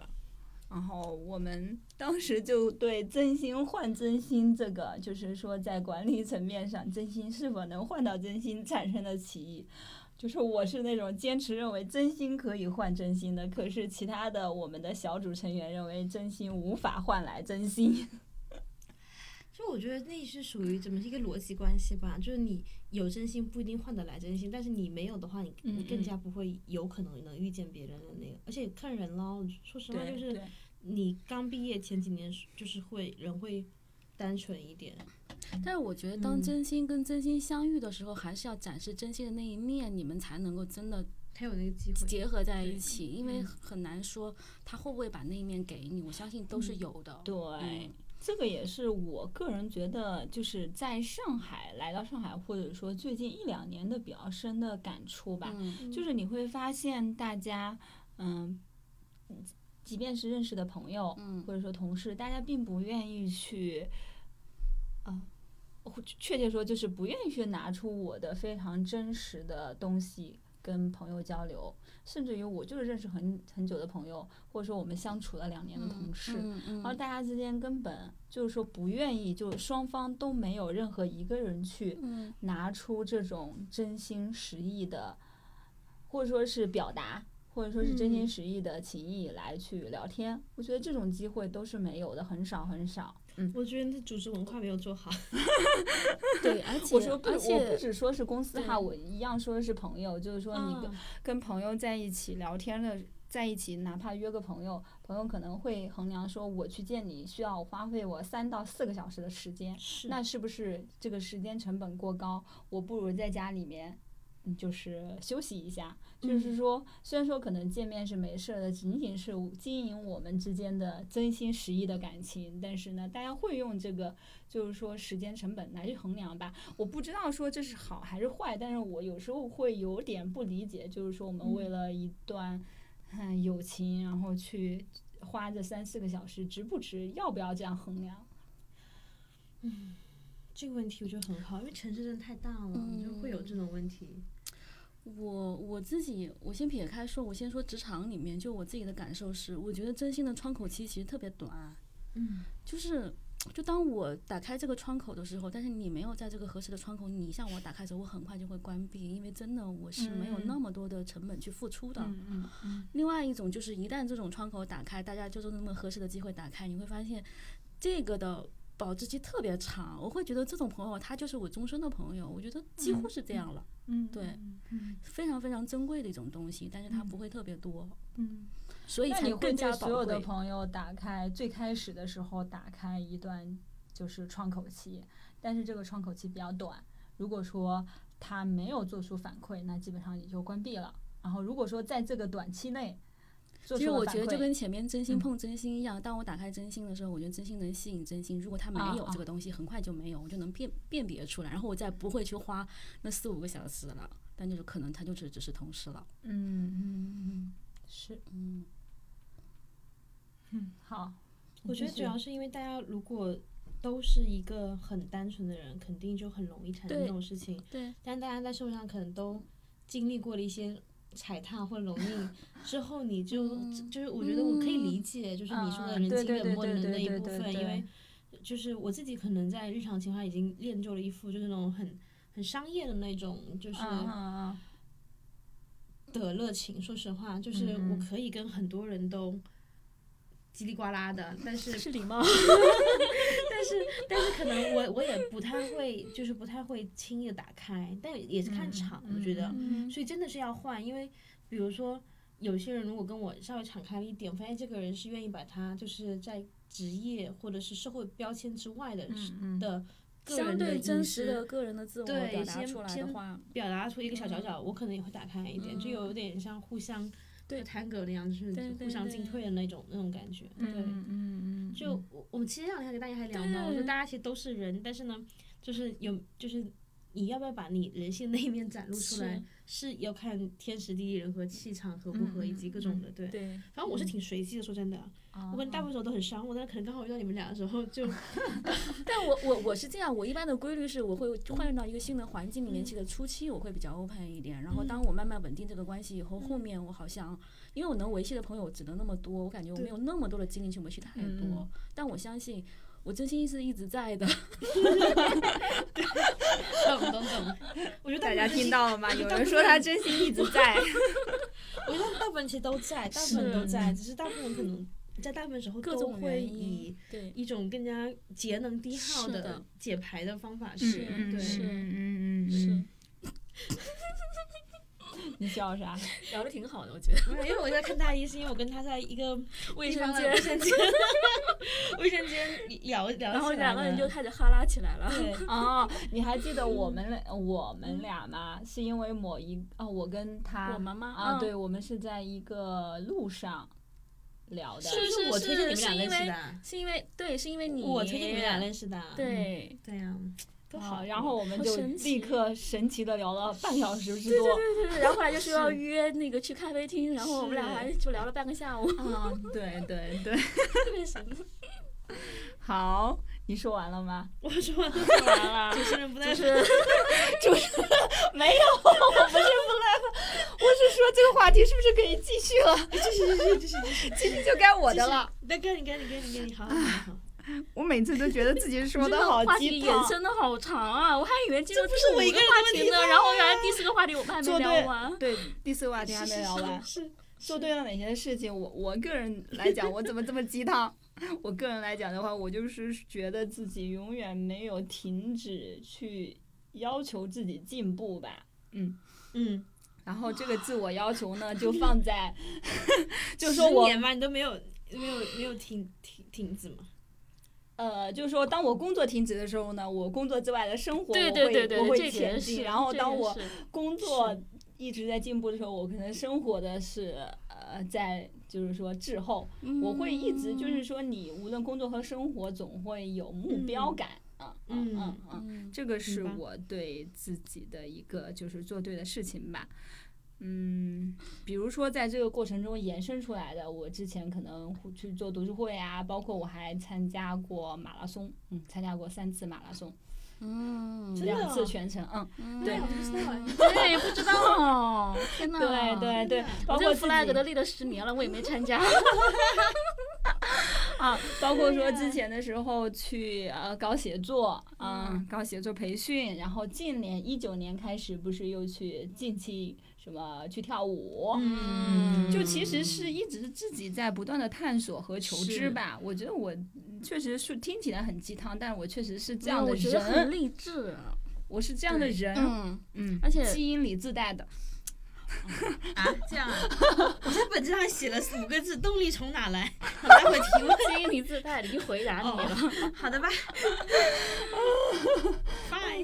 然后我们当时就对真心换真心这个，就是说在管理层面上，真心是否能换到真心产生的歧义。就是我是那种坚持认为真心可以换真心的，可是其他的我们的小组成员认为真心无法换来真心。就我觉得那是属于怎么是一个逻辑关系吧，就是你有真心不一定换得来真心，但是你没有的话，你你更加不会有可能能遇见别人的那个，而且看人咯，说实话就是你刚毕业前几年就是会人会单纯一点，但是我觉得当真心跟真心相遇的时候，还是要展示真心的那一面，你们才能够真的才有那个机会结合在一起，因为很难说他会不会把那一面给你，我相信都是有的，对。这个也是我个人觉得，就是在上海来到上海，或者说最近一两年的比较深的感触吧。就是你会发现，大家，嗯，即便是认识的朋友，或者说同事，大家并不愿意去，啊，确切说就是不愿意去拿出我的非常真实的东西跟朋友交流。甚至于我就是认识很很久的朋友，或者说我们相处了两年的同事，然后大家之间根本就是说不愿意，就双方都没有任何一个人去拿出这种真心实意的，或者说是表达，或者说是真心实意的情谊来去聊天。我觉得这种机会都是没有的，很少很少。嗯，我觉得那组织文化没有做好。对，而且我说不，我不只说是公司哈，我一样说的是朋友，就是说你跟跟朋友在一起聊天的，在一起，哪怕约个朋友，朋友可能会衡量说，我去见你需要花费我三到四个小时的时间，那是不是这个时间成本过高？我不如在家里面。就是休息一下，就是说，虽然说可能见面是没事的，仅仅是经营我们之间的真心实意的感情，但是呢，大家会用这个，就是说时间成本来去衡量吧。我不知道说这是好还是坏，但是我有时候会有点不理解，就是说我们为了一段嗯友情，然后去花这三四个小时，值不值？要不要这样衡量？嗯。这个问题我觉得很好，因为城市真的太大了，就会有这种问题。我我自己，我先撇开说，我先说职场里面，就我自己的感受是，我觉得真心的窗口期其实特别短。嗯，就是，就当我打开这个窗口的时候，但是你没有在这个合适的窗口，你向我打开的时候，我很快就会关闭，因为真的我是没有那么多的成本去付出的。嗯嗯。另外一种就是，一旦这种窗口打开，大家就是那么合适的机会打开，你会发现这个的。保质期特别长，我会觉得这种朋友他就是我终身的朋友，我觉得几乎是这样了。嗯，对，非常非常珍贵的一种东西，但是它不会特别多。嗯，所以才更加所有的朋友打开最开始的时候打开一段就是窗口期，但是这个窗口期比较短。如果说他没有做出反馈，那基本上也就关闭了。然后如果说在这个短期内，其实我觉得就跟前面真心碰真心一样，当我打开真心的时候，我觉得真心能吸引真心。如果他没有这个东西，很快就没有，我就能辨辨别出来，然后我再不会去花那四五个小时了。但就是可能他就是只是同事了。嗯嗯嗯，是嗯嗯好。我觉得主要是因为大家如果都是一个很单纯的人，肯定就很容易产生这种事情。对。但大家在社会上可能都经历过了一些。踩踏或蹂躏 之后，你就就是我觉得我可以理解，就是你说的人情冷漠的那一部分，因为就是我自己可能在日常情况已经练就了一副就是那种很很商业的那种就是的热情。说实话，就是我可以跟很多人都。叽里呱啦的，但是是礼貌，但 是但是可能我我也不太会，就是不太会轻易的打开，但也是看场，我觉得，所以真的是要换，因为比如说有些人如果跟我稍微敞开了一点，发现这个人是愿意把他就是在职业或者是社会标签之外的的个人的真实的个人的自我表达出来的话，表达出一个小角角，我可能也会打开一点，就有点像互相。对。探戈那样，就是互相进退的那种那种感觉。对，嗯嗯就我我们其实这两天跟大家还聊呢，我说大家其实都是人，但是呢，就是有就是你要不要把你人性那一面展露出来？是要看天时地利人和气场合不合以及各种的，对。对。反正我是挺随机的，说真的。我跟大部分时候都很商务，但可能刚好遇到你们俩的时候就。但我我我是这样，我一般的规律是我会换到一个新的环境里面去的初期我会比较 open 一点，然后当我慢慢稳定这个关系以后，后面我好像因为我能维系的朋友只能那么多，我感觉我没有那么多的精力去维系太多。但我相信。我真心是一直在的，懂 懂 懂。我觉得大家听到了吗？有人说他真心一直在。我觉得大部分其实都在，大部分都在，只是大部分可能在大部分时候都会以一种更加节能低耗的解牌的方法是，对，是，嗯嗯是。你笑啥？聊的挺好的，我觉得。因为我在看大一，是因为我跟他在一个 卫生间，卫生间，卫生间聊聊，然后两个人就开始哈拉起来了。对哦，你还记得我们俩我们俩吗？是因为某一哦，我跟他，我们吗？啊，对，我们是在一个路上聊的。是不是我推荐你们俩认识的？是因为对，是因为你我推荐你们俩认识的。对对呀。好，然后我们就立刻神奇的聊了半小时之多。对对对对然后后来就说要约那个去咖啡厅，然后我们俩还就聊了半个下午。啊，对对对。特别神。好，你说完了吗？我说完了。主持人不在。主持人没有，我不是不来了，我是说这个话题是不是可以继续了？继续继续继续继续，继续就该我的了。那该你该你该你该你，好好好。我每次都觉得自己说的好鸡汤，延伸的好长啊！我还以为这不是我一个话题呢，然后原来第四个话题我们还没聊完。对，第四个话题还没聊完。是做对了哪些事情？我我个人来讲，我怎么这么鸡汤？我个人来讲的话，我就是觉得自己永远没有停止去要求自己进步吧。嗯嗯。然后这个自我要求呢，就放在，就说我十年嘛，你都没有没有没有停停停止嘛。呃，就是说，当我工作停止的时候呢，我工作之外的生活对对对对，我会前进。然后当我工作一直在进步的时候，我可能生活的是呃，在就是说滞后。我会一直就是说，你无论工作和生活，总会有目标感。嗯嗯嗯嗯，这个是我对自己的一个就是做对的事情吧。嗯，比如说在这个过程中延伸出来的，我之前可能去做读书会啊，包括我还参加过马拉松，嗯，参加过三次马拉松，嗯，两次全程，嗯，对，对，不知道，天呐，对对对，包括 flag 都立了十年了，我也没参加。啊，包括说之前的时候去呃搞写作，嗯，搞写作培训，然后近年一九年开始不是又去近期什么去跳舞，嗯，就其实是一直自己在不断的探索和求知吧。我觉得我确实是听起来很鸡汤，但我确实是这样的人，很励志。我是这样的人，嗯嗯，而且基因里自带的。啊，这样啊！我在本子上写了五个字：动力从哪来？待会题目心理自带的，就回答你了。好的吧。拜。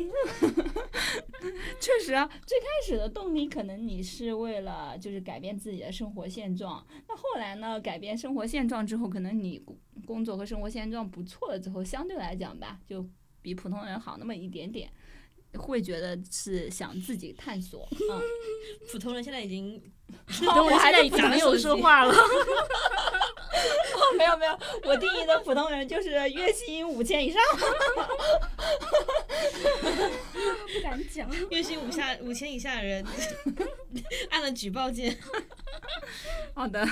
确实啊，最开始的动力可能你是为了就是改变自己的生活现状。那后来呢？改变生活现状之后，可能你工作和生活现状不错了之后，相对来讲吧，就比普通人好那么一点点。会觉得是想自己探索，嗯，普通人现在已经，我现在已经没有说话了，没有没有，我定义的普通人就是月薪五千以上，不敢讲，月薪五下五千以下的人按了举报键，好的，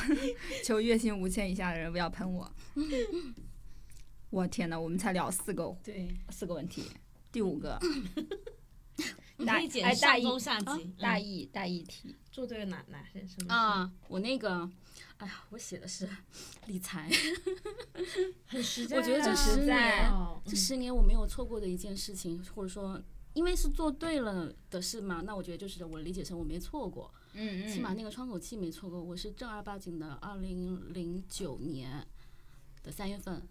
求月薪五千以下的人不要喷我，我天呐，我们才聊四个，对，四个问题。第五个，大哎大中下级大意大意题，做对了哪哪些什么啊？我那个，哎呀，我写的是理财，很实在。我觉得这十年，这十年我没有错过的一件事情，或者说，因为是做对了的事嘛，那我觉得就是我理解成我没错过，嗯嗯，起码那个窗口期没错过。我是正儿八经的，二零零九年的三月份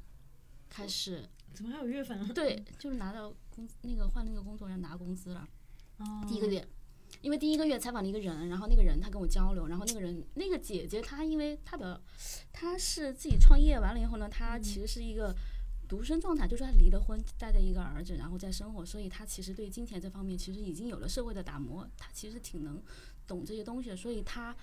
开始。怎么还有月份啊？对，就是拿到工那个换那个工作人拿工资了。第一个月，因为第一个月采访了一个人，然后那个人他跟我交流，然后那个人那个姐姐她因为她的她是自己创业完了以后呢，她其实是一个独身状态，就是她离了婚，带着一个儿子，然后在生活，所以她其实对金钱这方面其实已经有了社会的打磨，她其实挺能懂这些东西的，所以她。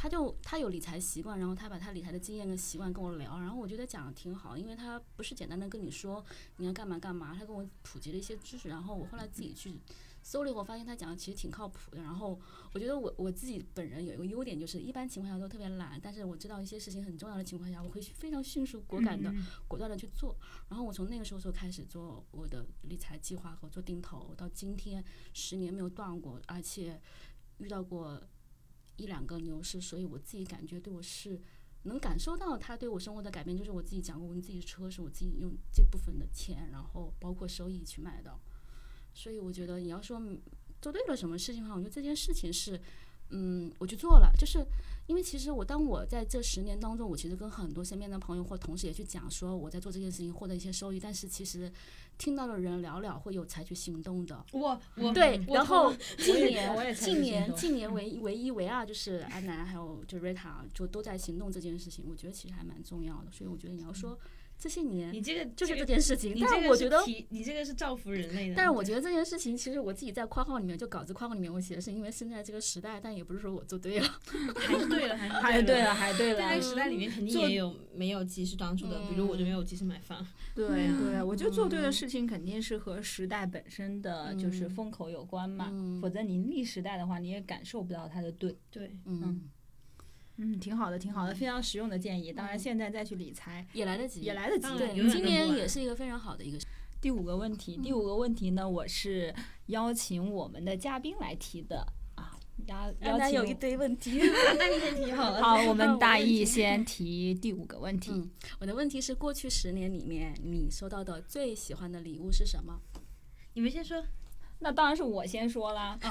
他就他有理财习惯，然后他把他理财的经验跟习惯跟我聊，然后我觉得讲的挺好，因为他不是简单的跟你说你要干嘛干嘛，他跟我普及了一些知识，然后我后来自己去搜了以后，发现他讲的其实挺靠谱的。然后我觉得我我自己本人有一个优点，就是一般情况下都特别懒，但是我知道一些事情很重要的情况下，我会非常迅速、果敢的、果断的去做。然后我从那个时候就开始做我的理财计划和做定投，到今天十年没有断过，而且遇到过。一两个牛市，所以我自己感觉对我是能感受到他对我生活的改变。就是我自己讲过，我自己的车是我自己用这部分的钱，然后包括收益去买的。所以我觉得你要说做对了什么事情的话，我觉得这件事情是，嗯，我去做了。就是因为其实我当我在这十年当中，我其实跟很多身边的朋友或同事也去讲说我在做这件事情获得一些收益，但是其实。听到的人寥寥会有采取行动的。我我对，然后 近年近年近年唯唯一唯二就是安南还有就瑞塔就都在行动这件事情，我觉得其实还蛮重要的。所以我觉得你要说。这些年，你这个就是这件事情，但是我觉得你这个是造福人类的。但是我觉得这件事情，其实我自己在括号里面，就稿子括号里面我写的是因为现在这个时代，但也不是说我做对了，还是对了，还是 对了，还对了。在这个时代里面，肯定也有没有及时当初的，比如我就没有及时买房。对对，我觉得做对的事情肯定是和时代本身的就是风口有关嘛，否则你逆时代的话，你也感受不到它的对。对，嗯。嗯，挺好的，挺好的，非常实用的建议。当然，现在再去理财也来得及，也来得及。对，今年也是一个非常好的一个。第五个问题，第五个问题呢，我是邀请我们的嘉宾来提的啊。邀邀请有一堆问题，那你先提好了。好，我们大意先提第五个问题。我的问题是，过去十年里面，你收到的最喜欢的礼物是什么？你们先说。那当然是我先说啦。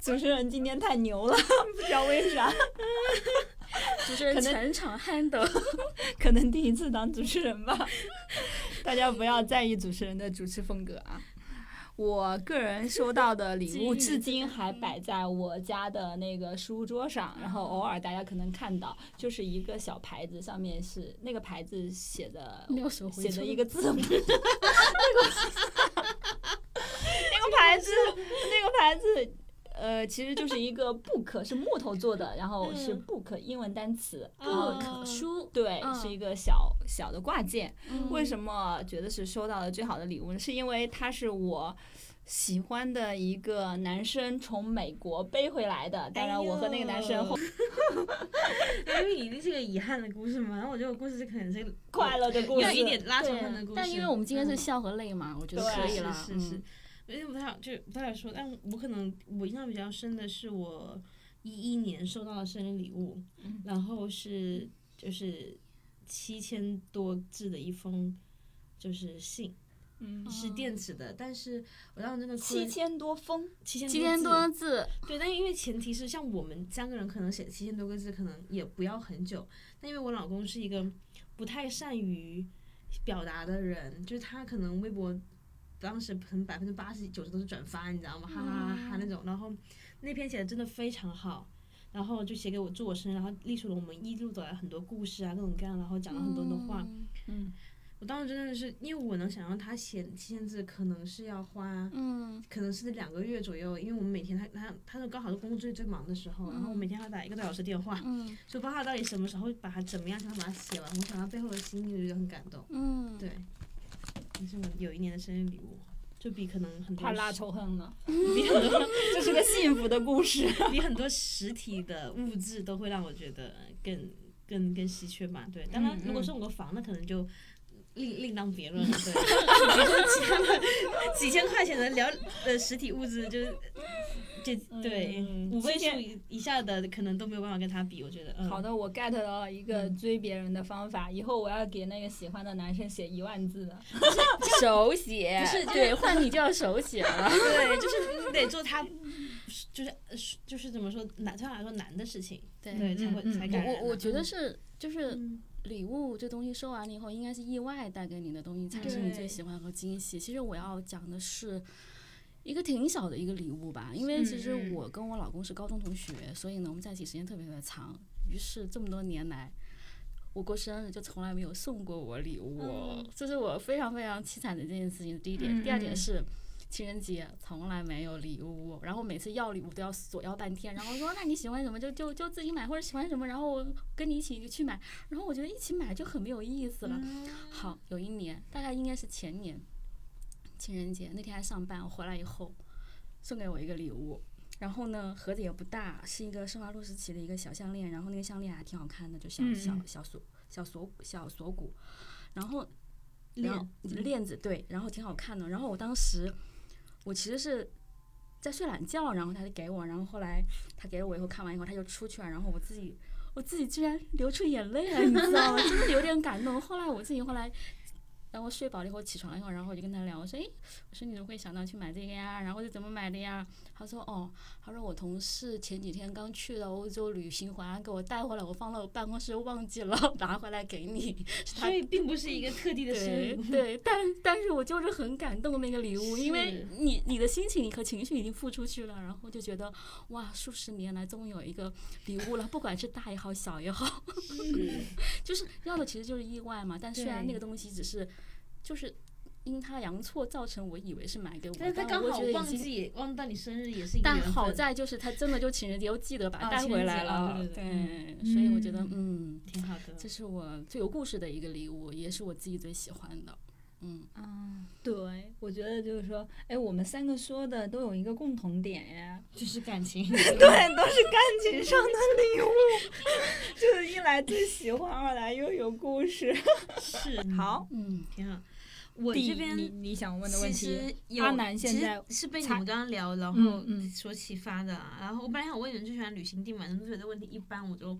主持人今天太牛了，不知道为啥。主持人全场 handle，可能第一次当主持人吧，大家不要在意主持人的主持风格啊。我个人收到的礼物至今还摆在我家的那个书桌上，然后偶尔大家可能看到，就是一个小牌子，上面是那个牌子写的写的一个字母，那个那个牌子那个牌子，呃，其实就是一个 book，是木头做的，然后是 book 英文单词，book 书，对，是一个小小的挂件。为什么觉得是收到的最好的礼物呢？是因为它是我。喜欢的一个男生从美国背回来的，当然我和那个男生后，因为已经是个遗憾的故事嘛，然后我觉得故事可能是快乐的故事，有一点拉仇恨的故事。但因为我们今天是笑和泪嘛，我觉得可以了。是是是，有点不太好，就不太好说。但我可能我印象比较深的是我一一年收到的生日礼物，然后是就是七千多字的一封就是信。嗯，是电子的，但是我当时真的七千多封，七千七千多字，对，但因为前提是像我们三个人可能写七千多个字，可能也不要很久。但因为我老公是一个不太善于表达的人，就是他可能微博当时可能百分之八十九十都是转发，你知道吗？哈哈哈哈那种。然后那篇写的真的非常好，然后就写给我祝我生日，然后历述了我们一路走来很多故事啊，各种各样，然后讲了很多的话，嗯。我当时真的是，因为我能想象他写七千字可能是要花，嗯，可能是两个月左右，因为我们每天他他他说刚好是工作最最忙的时候，然后我每天要打一个多小时电话，嗯，所以不知道他到底什么时候把他怎么样才能把它写完，我想到背后的心意，我觉得很感动，嗯，对，这是我有一年的生日礼物，就比可能很多怕拉仇恨了，比很多这是个幸福的故事，比很多实体的物质都会让我觉得更更更稀缺吧，对，当然如果送个房，那可能就。另另当别论，对，比如说其他的几千块钱的聊的实体物质，就是这对五位数以下的可能都没有办法跟他比，我觉得。好的，我 get 到了一个追别人的方法，以后我要给那个喜欢的男生写一万字的。手写，不是对，换你就要手写了，对，就是你得做他，就是就是怎么说难，对他来说难的事情，对，才会才感人。我我觉得是就是。礼物这东西收完了以后，应该是意外带给你的东西才是你最喜欢和惊喜。其实我要讲的是一个挺小的一个礼物吧，因为其实我跟我老公是高中同学，所以呢我们在一起时间特别特别长。于是这么多年来，我过生日就从来没有送过我礼物，这是我非常非常凄惨的这件事情。第一点，第二点是。情人节从来没有礼物，然后每次要礼物都要索要半天，然后说那你喜欢什么就就就自己买，或者喜欢什么，然后我跟你一起去买，然后我觉得一起买就很没有意思了。好，有一年大概应该是前年情人节那天还上班，我回来以后送给我一个礼物，然后呢盒子也不大，是一个施华洛世奇的一个小项链，然后那个项链还挺好看的，就小小小锁小锁小锁骨，然后链链子对，然后挺好看的，然后我当时。我其实是在睡懒觉，然后他就给我，然后后来他给了我以后看完以后他就出去了，然后我自己我自己居然流出眼泪了，你知道吗？真的有点感动。后来我自己后来。然后睡饱了以后起床以后，然后我就跟他聊，我说：“诶，我说你怎么会想到去买这个呀？然后是怎么买的呀？”他说：“哦，他说我同事前几天刚去了欧洲旅行回来，给我带回来，我放到我办公室忘记了 拿回来给你。”所以并不是一个特地的生日。对，但但是我就是很感动那个礼物，因为你你的心情和情绪已经付出去了，然后就觉得哇，数十年来终于有一个礼物了，不管是大也好，小也好，就是要的其实就是意外嘛。但虽然那个东西只是。就是阴差阳错造成，我以为是买给我，但他刚好忘记忘到你生日也是一个但好在就是他真的就情人节又记得把它带回来了，对，所以我觉得嗯挺好的。这是我最有故事的一个礼物，也是我自己最喜欢的。嗯啊，对，我觉得就是说，哎，我们三个说的都有一个共同点呀，就是感情，对，都是感情上的礼物，就是一来最喜欢，二来又有故事，是好，嗯，挺好。我这边你你想问的问题，阿南现在是被你们刚刚聊，然后所启发的。然后我本来想问你们最喜欢旅行地嘛，都觉得问题一般，我就。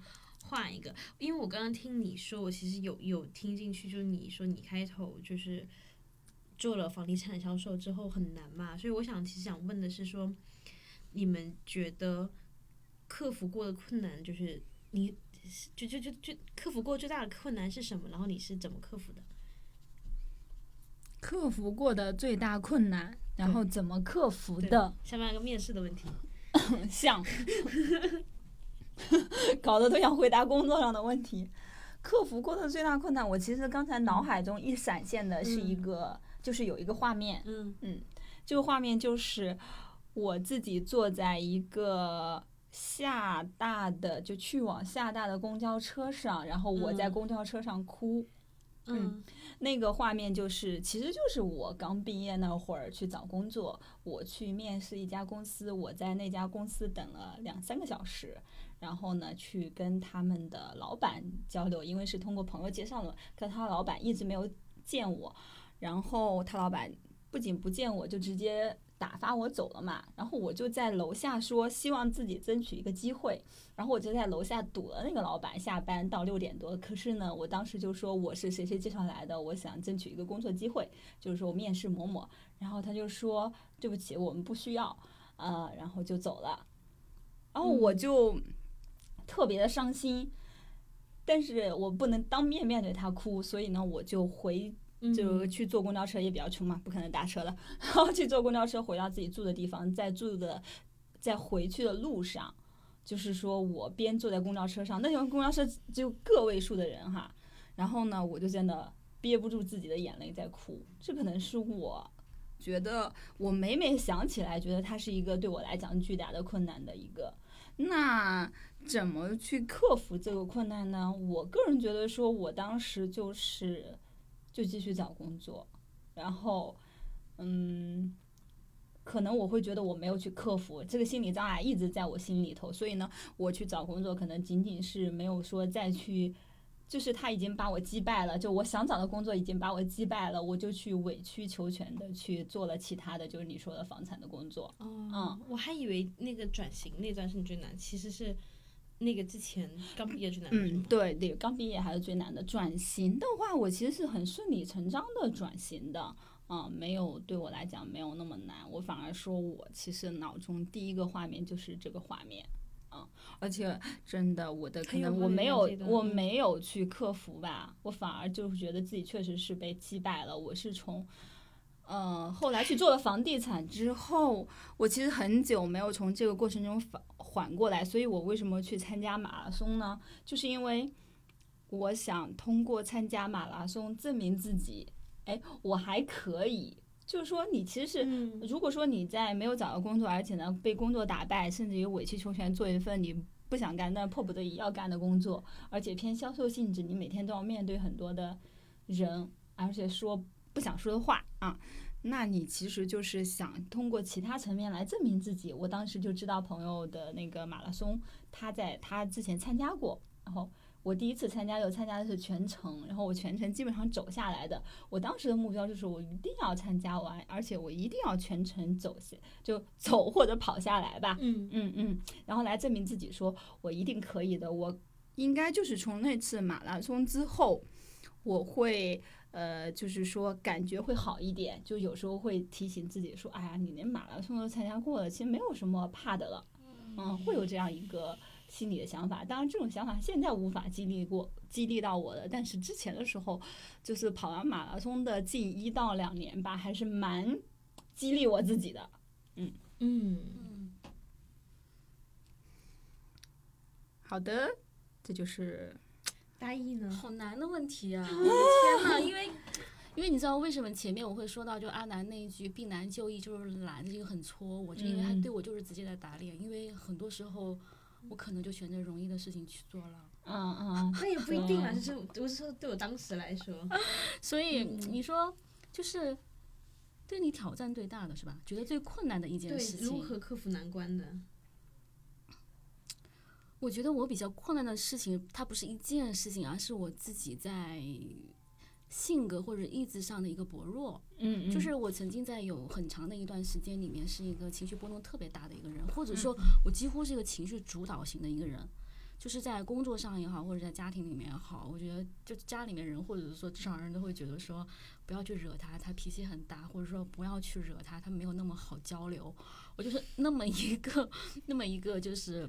换一个，因为我刚刚听你说，我其实有有听进去，就是你说你开头就是做了房地产销售之后很难嘛，所以我想其实想问的是说，你们觉得克服过的困难，就是你就就就就克服过最大的困难是什么？然后你是怎么克服的？克服过的最大困难，然后怎么克服的？下面一个面试的问题，像，搞得都想回答工作上的问题。克服过的最大困难，我其实刚才脑海中一闪现的是一个，就是有一个画面，嗯嗯，这个画面就是我自己坐在一个厦大的，就去往厦大的公交车上，然后我在公交车上哭，嗯。那个画面就是，其实就是我刚毕业那会儿去找工作，我去面试一家公司，我在那家公司等了两三个小时，然后呢去跟他们的老板交流，因为是通过朋友介绍的，可他老板一直没有见我，然后他老板不仅不见我，就直接。打发我走了嘛，然后我就在楼下说希望自己争取一个机会，然后我就在楼下堵了那个老板下班到六点多。可是呢，我当时就说我是谁谁介绍来的，我想争取一个工作机会，就是说我面试某某。然后他就说对不起，我们不需要，呃，然后就走了。然后我就特别的伤心，但是我不能当面面对他哭，所以呢，我就回。就去坐公交车也比较穷嘛，不可能打车了，然后去坐公交车回到自己住的地方，在住的在回去的路上，就是说我边坐在公交车上，那辆公交车只有个位数的人哈，然后呢，我就真的憋不住自己的眼泪在哭，这可能是我觉得我每每想起来，觉得它是一个对我来讲巨大的困难的一个。那怎么去克服这个困难呢？我个人觉得说，我当时就是。就继续找工作，然后，嗯，可能我会觉得我没有去克服这个心理障碍，一直在我心里头，所以呢，我去找工作可能仅仅是没有说再去，就是他已经把我击败了，就我想找的工作已经把我击败了，我就去委曲求全的去做了其他的，就是你说的房产的工作。哦，嗯，我还以为那个转型那段是最难，其实是。那个之前刚毕业最难。嗯，对对，刚毕业还是最难的。转型的话，我其实是很顺理成章的转型的，嗯，没有对我来讲没有那么难。我反而说我其实脑中第一个画面就是这个画面，嗯，而且真的我的可能我没有我没有去克服吧，我反而就是觉得自己确实是被击败了。我是从。嗯，后来去做了房地产之后，我其实很久没有从这个过程中缓缓过来，所以我为什么去参加马拉松呢？就是因为我想通过参加马拉松证明自己，哎，我还可以。就是说，你其实是，如果说你在没有找到工作，而且呢被工作打败，甚至于委曲求全做一份你不想干但迫不得已要干的工作，而且偏销售性质，你每天都要面对很多的人，而且说。不想说的话啊，那你其实就是想通过其他层面来证明自己。我当时就知道朋友的那个马拉松，他在他之前参加过，然后我第一次参加就参加的是全程，然后我全程基本上走下来的。我当时的目标就是我一定要参加完，而且我一定要全程走下，就走或者跑下来吧。嗯嗯嗯，然后来证明自己，说我一定可以的。我应该就是从那次马拉松之后，我会。呃，就是说感觉会好一点，就有时候会提醒自己说：“哎呀，你连马拉松都参加过了，其实没有什么怕的了。”嗯，会有这样一个心理的想法。当然，这种想法现在无法激励过、激励到我的，但是之前的时候，就是跑完马拉松的近一到两年吧，还是蛮激励我自己的。嗯嗯，好的，这就是。大意呢？好难的问题啊！我的天呐，因为，因为你知道为什么前面我会说到就阿南那一句“病难就易”就是懒，这个很戳我，就因为他对我就是直接在打脸。因为很多时候，我可能就选择容易的事情去做了。嗯嗯，那也不一定啊，就是我是说对我当时来说。所以你说，就是对你挑战最大的是吧？觉得最困难的一件事情，如何克服难关的？我觉得我比较困难的事情，它不是一件事情，而是我自己在性格或者意志上的一个薄弱。嗯就是我曾经在有很长的一段时间里面，是一个情绪波动特别大的一个人，或者说，我几乎是一个情绪主导型的一个人。就是在工作上也好，或者在家庭里面也好，我觉得就家里面人或者是说职场人都会觉得说，不要去惹他，他脾气很大，或者说不要去惹他，他没有那么好交流。我就是那么一个，那么一个就是。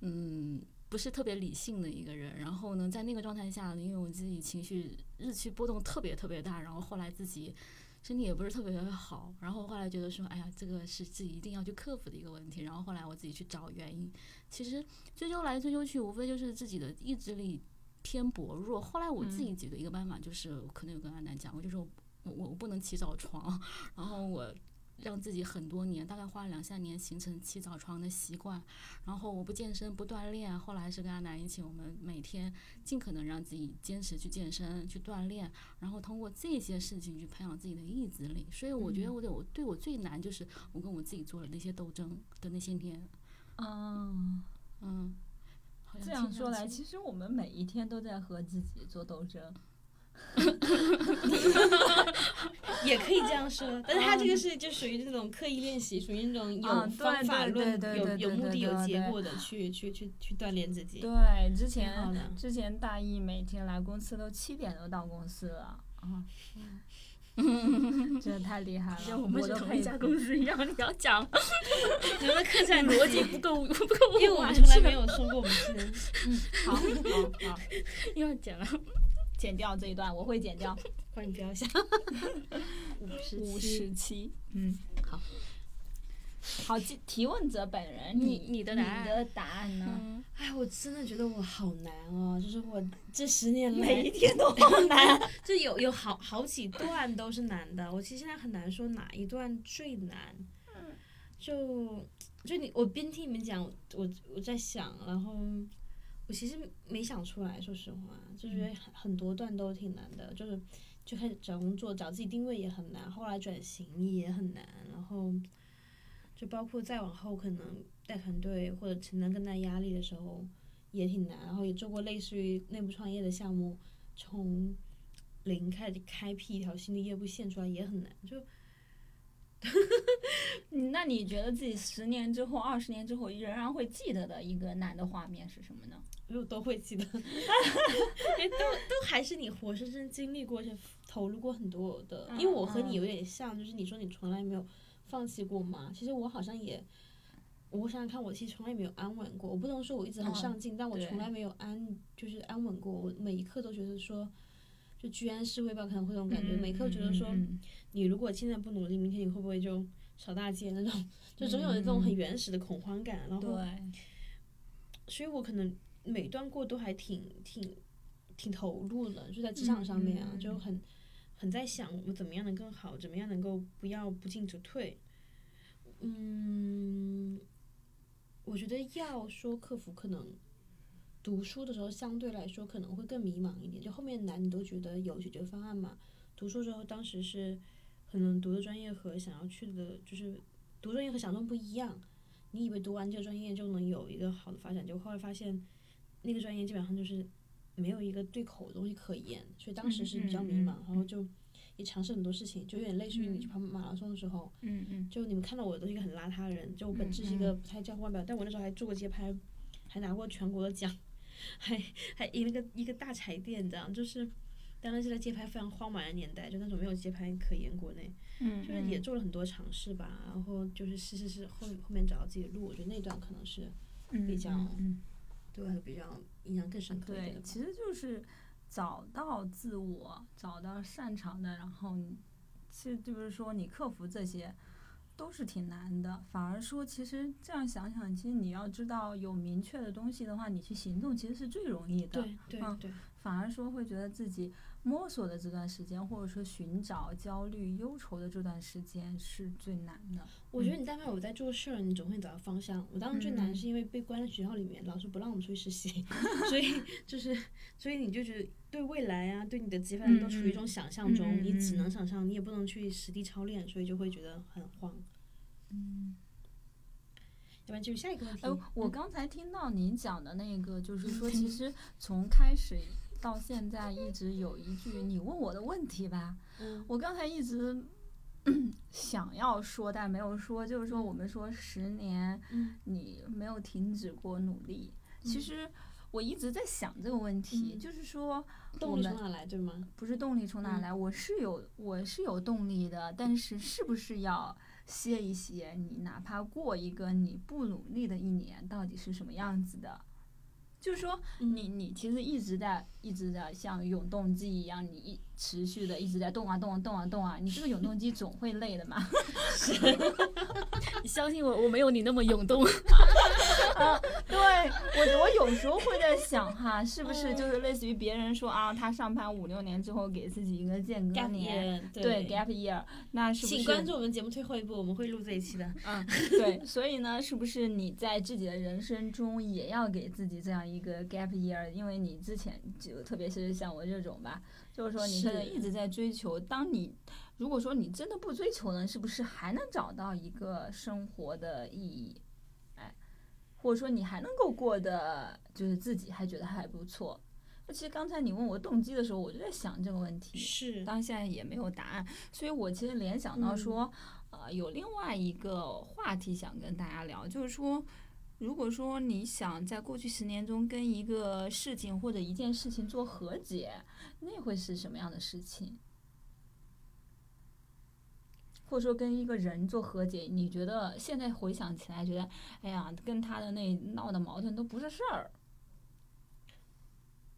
嗯，不是特别理性的一个人。然后呢，在那个状态下，因为我自己情绪日趋波动特别特别大，然后后来自己身体也不是特别的好，然后后来觉得说，哎呀，这个是自己一定要去克服的一个问题。然后后来我自己去找原因，其实追究来追究去，无非就是自己的意志力偏薄弱。后来我自己举的一个办法就是，可能有跟阿南讲，我就说我我不能起早床，然后我。让自己很多年，大概花了两三年形成起早床的习惯。然后我不健身不锻炼，后来是跟阿南一起，我们每天尽可能让自己坚持去健身去锻炼，然后通过这些事情去培养自己的意志力。所以我觉得我对我对我最难就是我跟我自己做的那些斗争的那些年。嗯嗯，这样说来，其实我们每一天都在和自己做斗争。也可以这样说，但是他这个是就属于那种刻意练习，属于那种有方法论、有有目的、有结果的去去去去锻炼自己。对，之前之前大一每天来公司都七点都到公司了。啊，真的太厉害了，像我们是同一家公司一样，你不要讲，你们的客栈逻辑不够不够，因为我们从来没有说过我们是，嗯，好，好，好，又 要讲了。剪掉这一段，我会剪掉。帮你标一下。五十七，嗯，好。好，提提问者本人，你你的答案，你的答案呢？哎，我真的觉得我好难哦，就是我这十年每一天都好难，就有有好好几段都是难的。我其实现在很难说哪一段最难。就就你，我边听你们讲，我我在想，然后。我其实没想出来，说实话，就觉得很很多段都挺难的，就是就开始找工作，找自己定位也很难，后来转型也很难，然后就包括再往后可能带团队或者承担更大压力的时候也挺难，然后也做过类似于内部创业的项目，从零开始开辟一条新的业务线出来也很难，就。那你觉得自己十年之后、二十年之后仍然会记得的一个难的画面是什么呢？我 都会记得，都都还是你活生生经历过且投入过很多的。因为我和你有点像，就是你说你从来没有放弃过嘛。其实我好像也，我想想看，我其实从来没有安稳过。我不能说我一直很上进，但我从来没有安，就是安稳过。我每一刻都觉得说。就居安思危吧，可能会这种感觉。每刻觉得说，你如果现在不努力，明天你会不会就扫大街那种？就总有这种很原始的恐慌感。然后，所以我可能每段过都还挺挺挺投入的，就在职场上面啊，就很很在想我怎么样能更好，怎么样能够不要不进则退。嗯，我觉得要说克服可能。读书的时候相对来说可能会更迷茫一点，就后面难你都觉得有解决方案嘛。读书时候当时是可能读的专业和想要去的，就是读专业和想中不一样。你以为读完这个专业就能有一个好的发展，就后来发现那个专业基本上就是没有一个对口的东西可言，所以当时是比较迷茫，然后就也尝试很多事情，就有点类似于你去跑马拉松的时候，就你们看到我都是一个很邋遢的人，就我本质是一个不太在乎外表，但我那时候还做过街拍，还拿过全国的奖。还还赢了个一个大彩电，这样就是，当然是在街拍非常荒蛮的年代，就那种没有街拍可言，国内，就是也做了很多尝试吧，然后就是是是是，后后面找到自己的路，我觉得那段可能是比较，对我比较印象更深刻的。对，其实就是找到自我，找到擅长的，然后其实就是说你克服这些。都是挺难的，反而说，其实这样想想，其实你要知道有明确的东西的话，你去行动其实是最容易的。对对对。反而说会觉得自己摸索的这段时间，或者说寻找焦虑、忧愁的这段时间是最难的。我觉得你但凡我在做事儿，你总会找到方向。我当时最难是因为被关在学校里面，老师不让我们出去实习，所以就是，所以你就觉得对未来啊，对你的职业发展都处于一种想象中，你只能想象，你也不能去实地操练，所以就会觉得很慌。嗯。要不然就下一个问题。哎，我刚才听到您讲的那个，就是说，其实从开始。到现在一直有一句你问我的问题吧，我刚才一直 想要说但没有说，就是说我们说十年，你没有停止过努力。其实我一直在想这个问题，就是说动力从哪来，对吗？不是动力从哪来，我是有我是有动力的，但是是不是要歇一歇？你哪怕过一个你不努力的一年，到底是什么样子的？就是说，你你其实一直在一直在像永动机一样，你一持续的一直在动啊动啊动啊动啊，你这个永动机总会累的嘛。是，你相信我，我没有你那么永动。啊，对我我有时候会在想哈，是不是就是类似于别人说啊，他上班五六年之后给自己一个间隔年，对 gap year，那是不是？请关注我们节目最后一步，我们会录这一期的。嗯，对，所以呢，是不是你在自己的人生中也要给自己这样一个 gap year？因为你之前就特别是像我这种吧，就是说你现在一直在追求，当你如果说你真的不追求呢，是不是还能找到一个生活的意义？哎或者说你还能够过得，就是自己还觉得还不错。那其实刚才你问我动机的时候，我就在想这个问题，是，当现在也没有答案。所以我其实联想到说，呃，有另外一个话题想跟大家聊，就是说，如果说你想在过去十年中跟一个事情或者一件事情做和解，那会是什么样的事情？或者说跟一个人做和解，你觉得现在回想起来，觉得哎呀，跟他的那闹的矛盾都不是事儿。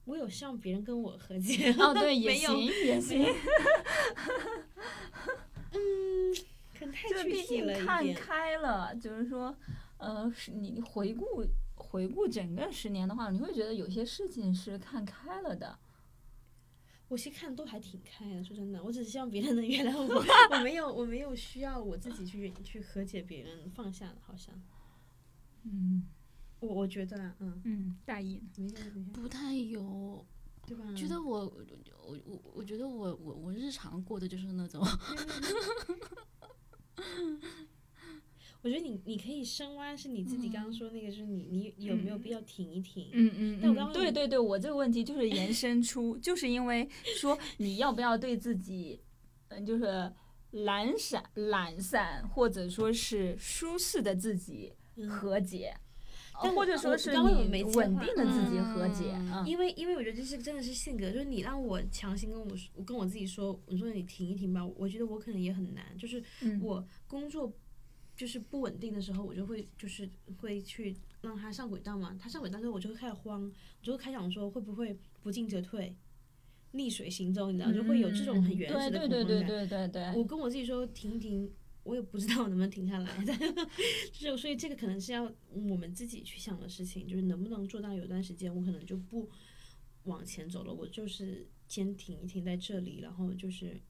我有希望别人跟我和解。哦，对，也行，也行。嗯，可能太具体了看开了，就是说，呃，你回顾回顾整个十年的话，你会觉得有些事情是看开了的。我其实看都还挺开的，说真的，我只是希望别人能原谅我，我没有，我没有需要我自己去去和解别人，放下，好像，嗯，我我觉得，嗯嗯，大意，不太有，对吧？觉得我我我我觉得我我我日常过的就是那种。我觉得你你可以深挖，是你自己刚刚说那个，就是你你有没有必要停一停？嗯嗯。但我刚刚对对对，我这个问题就是延伸出，就是因为说你要不要对自己，嗯，就是懒散懒散或者说是舒适的自己和解，但或者说是你稳定的自己和解。因为因为我觉得这是真的是性格，就是你让我强行跟我我跟我自己说，我说你停一停吧，我觉得我可能也很难，就是我工作。就是不稳定的时候，我就会就是会去让他上轨道嘛。他上轨道之后，我就会开始慌，我就会开始想说会不会不进则退，逆水行舟，你知道，就会有这种很原始的恐慌感。对对对对对对。我跟我自己说停一停，我也不知道能不能停下来。就是所以这个可能是要我们自己去想的事情，就是能不能做到有段时间我可能就不往前走了，我就是先停一停在这里，然后就是。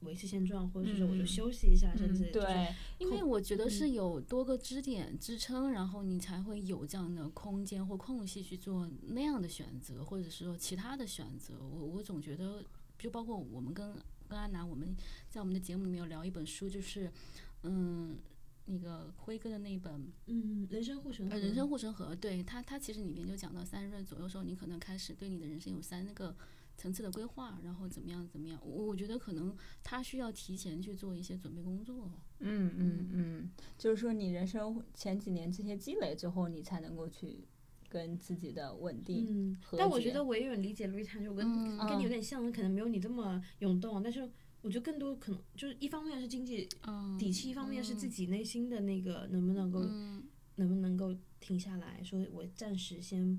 维持现状，或者是我就休息一下，甚至对，因为我觉得是有多个支点支撑，然后你才会有这样的空间或空隙去做那样的选择，或者是说其他的选择。我我总觉得，就包括我们跟跟安南，我们在我们的节目里面有聊一本书，就是嗯，那个辉哥的那本嗯，人生护城河，人生护城河，对他他其实里面就讲到三十岁左右时候，你可能开始对你的人生有三个。层次的规划，然后怎么样怎么样？我我觉得可能他需要提前去做一些准备工作。嗯嗯嗯，就是说你人生前几年这些积累之后，你才能够去跟自己的稳定。嗯，但我觉得我也有理解瑞塔，就跟跟你有点像，可能没有你这么涌动。但是我觉得更多可能就是一方面是经济底气，一方面是自己内心的那个能不能够能不能够停下来说，我暂时先。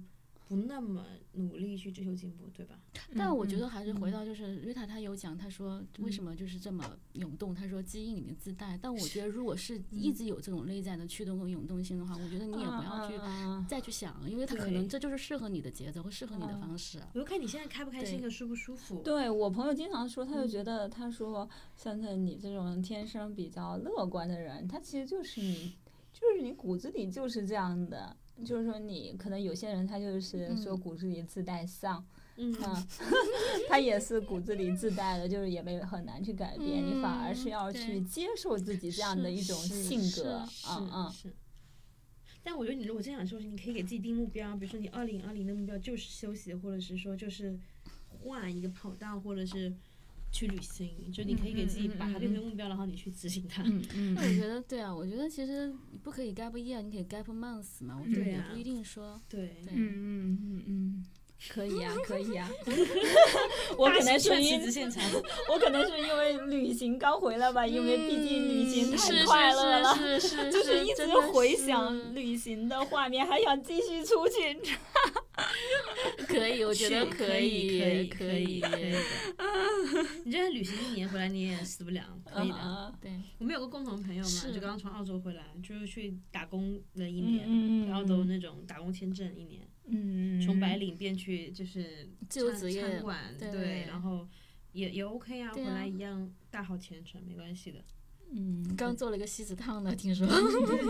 不那么努力去追求进步，对吧？但我觉得还是回到就是瑞塔，他有讲，他说为什么就是这么涌动？他说基因里面自带。但我觉得如果是一直有这种内在的驱动和涌动性的话，我觉得你也不要去再去想，因为他可能这就是适合你的节奏和适合你的方式。我就看你现在开不开心和舒不舒服。对我朋友经常说，他就觉得他说像你这种天生比较乐观的人，他其实就是你，就是你骨子里就是这样的。就是说，你可能有些人他就是说骨子里自带丧，嗯，他也是骨子里自带的，就是也没很难去改变，你反而是要去接受自己这样的一种性格，嗯嗯。是。但我觉得你如果真想休息，你可以给自己定目标，比如说你二零二零的目标就是休息，或者是说就是换一个跑道，或者是。去旅行，就你可以给自己把它变成目标，然后你去执行它。嗯 嗯。那我觉得，对啊，我觉得其实不可以 gap year，你可以 gap months 嘛。我觉得也不一定说。对。嗯嗯嗯嗯。可以啊，可以啊。我可能是因我可能是因为旅行刚回来吧，因为毕竟旅行太快乐了，是是是，就是一直回想旅行的画面，还想继续出去。可以，我觉得可以，可以，可以的。你觉得旅行一年回来你也死不了，可以的。对，我们有个共同朋友嘛，就刚刚从澳洲回来，就是去打工了一年，然后都那种打工签证一年。嗯，从白领变去就是餐餐馆，对，然后也也 OK 啊，回来一样大好前程，没关系的。嗯，刚做了一个西子烫的，听说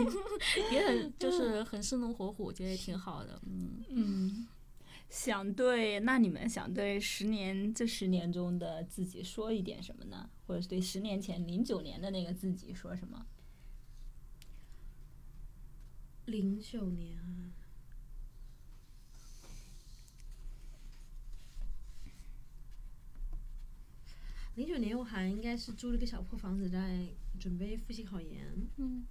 也很就是很生龙活虎，觉得也挺好的。嗯嗯，想对那你们想对十年这十年中的自己说一点什么呢？或者是对十年前零九年的那个自己说什么？零九年啊。零九年我还应该是租了个小破房子，在准备复习考研，嗯，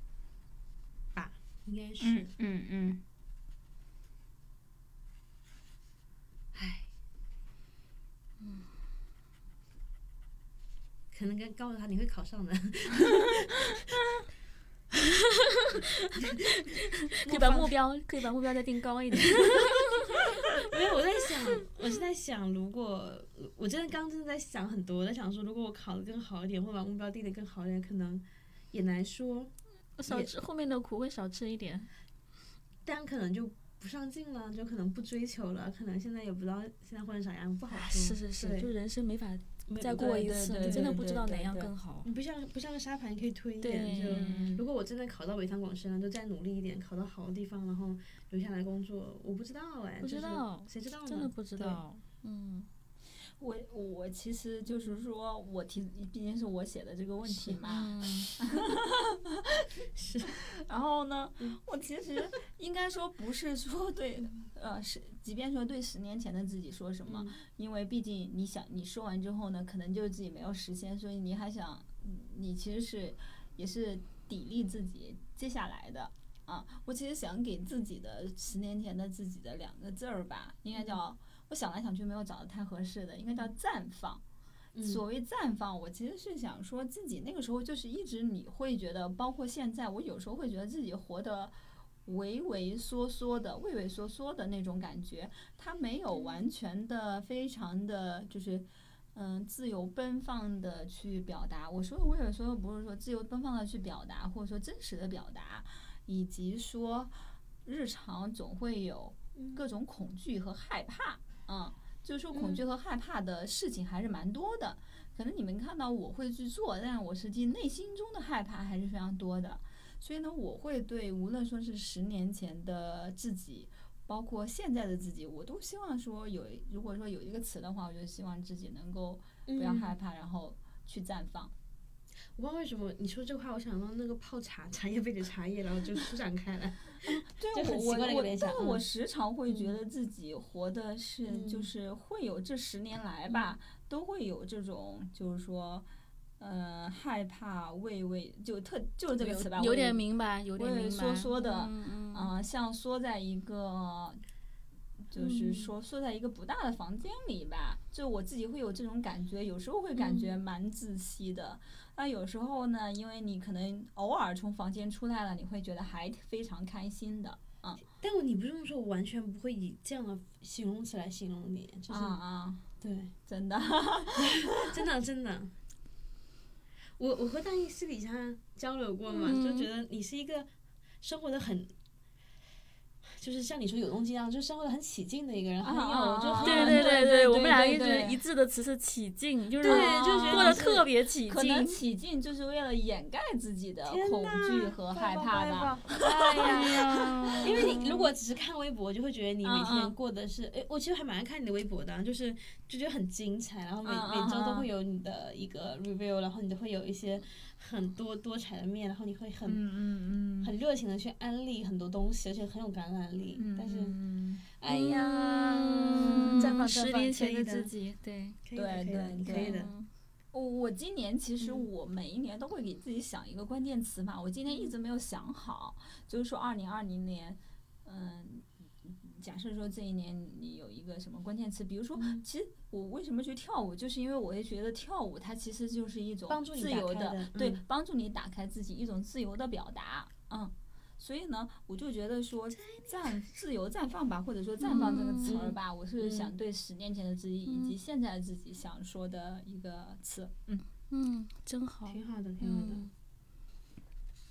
吧，应该是，嗯嗯，唉，嗯，可能跟告诉他你会考上的，可以把目标可以把目标再定高一点。没有，我在想，我是在想，如果我真的刚真的在想很多，我在想说，如果我考的更好一点，或把目标定的更好一点，可能也难说。少吃后面的苦会少吃一点，但可能就不上进了，就可能不追求了，可能现在也不知道现在混成啥样，不好说。是是是，就人生没法。再过一次，你真的不知道哪样更好。你不像不像个沙盘，可以推一点。就如果我真的考到北上广深了，就再努力一点，考到好的地方，然后留下来工作。我不知道哎，不知道，谁知道呢？真的不知道。嗯。我我其实就是说，我提毕竟是我写的这个问题嘛，是。然后呢，我其实 应该说不是说对，呃，是即便说对十年前的自己说什么，因为毕竟你想你说完之后呢，可能就是自己没有实现，所以你还想，你其实是也是砥砺自己接下来的啊。我其实想给自己的十年前的自己的两个字儿吧，应该叫。我想来想去没有找到太合适的，应该叫绽放。所谓绽放，我其实是想说自己那个时候就是一直你会觉得，包括现在，我有时候会觉得自己活得畏畏缩缩的、畏畏缩缩的那种感觉，他没有完全的、非常的就是嗯自由奔放的去表达。我说的畏畏缩缩，不是说自由奔放的去表达，或者说真实的表达，以及说日常总会有各种恐惧和害怕。嗯，就是说恐惧和害怕的事情还是蛮多的，可能你们看到我会去做，但是我实际内心中的害怕还是非常多的。所以呢，我会对无论说是十年前的自己，包括现在的自己，我都希望说有，如果说有一个词的话，我就希望自己能够不要害怕，然后去绽放。我不知道为什么你说这话，我想到那个泡茶，茶叶杯的茶叶，然后就舒展开来。对，我我我但我时常会觉得自己活的是，就是会有这十年来吧，都会有这种，就是说，呃，害怕、畏畏，就特就是这个词吧，有点明白，有点明白，缩缩的，嗯，像缩在一个。就是说，缩在一个不大的房间里吧，就我自己会有这种感觉，有时候会感觉蛮窒息的。那有时候呢，因为你可能偶尔从房间出来了，你会觉得还非常开心的，嗯。但你不用说，我完全不会以这样的形容词来形容你，就是啊啊，对，真的，真的真的。我我和大一私底下交流过嘛，就觉得你是一个生活的很。就是像你说有动机一样，就生活的很起劲的一个人，很有就很对对对对，我们俩一直一致的词是起劲，就是过得特别起劲。可能起劲就是为了掩盖自己的恐惧和害怕吧。哎呀，因为你如果只是看微博，就会觉得你每天过的是，哎，我其实还蛮爱看你的微博的，就是就觉得很精彩，然后每每周都会有你的一个 review，然后你都会有一些。很多多彩的面，然后你会很很热情的去安利很多东西，而且很有感染力。但是，哎呀，十年前的自己，对对对，可以的。我我今年其实我每一年都会给自己想一个关键词嘛，我今年一直没有想好，就是说二零二零年，嗯，假设说这一年你有一个什么关键词，比如说，其实我为什么去跳舞，就是因为我也觉得跳舞它其实就是一种自由的，对，帮助你打开自己一种自由的表达，嗯，所以呢，我就觉得说绽自由绽放吧，或者说绽放这个词儿吧，我是想对十年前的自己以及现在的自己想说的一个词，嗯。嗯，真好，挺好的，挺好的。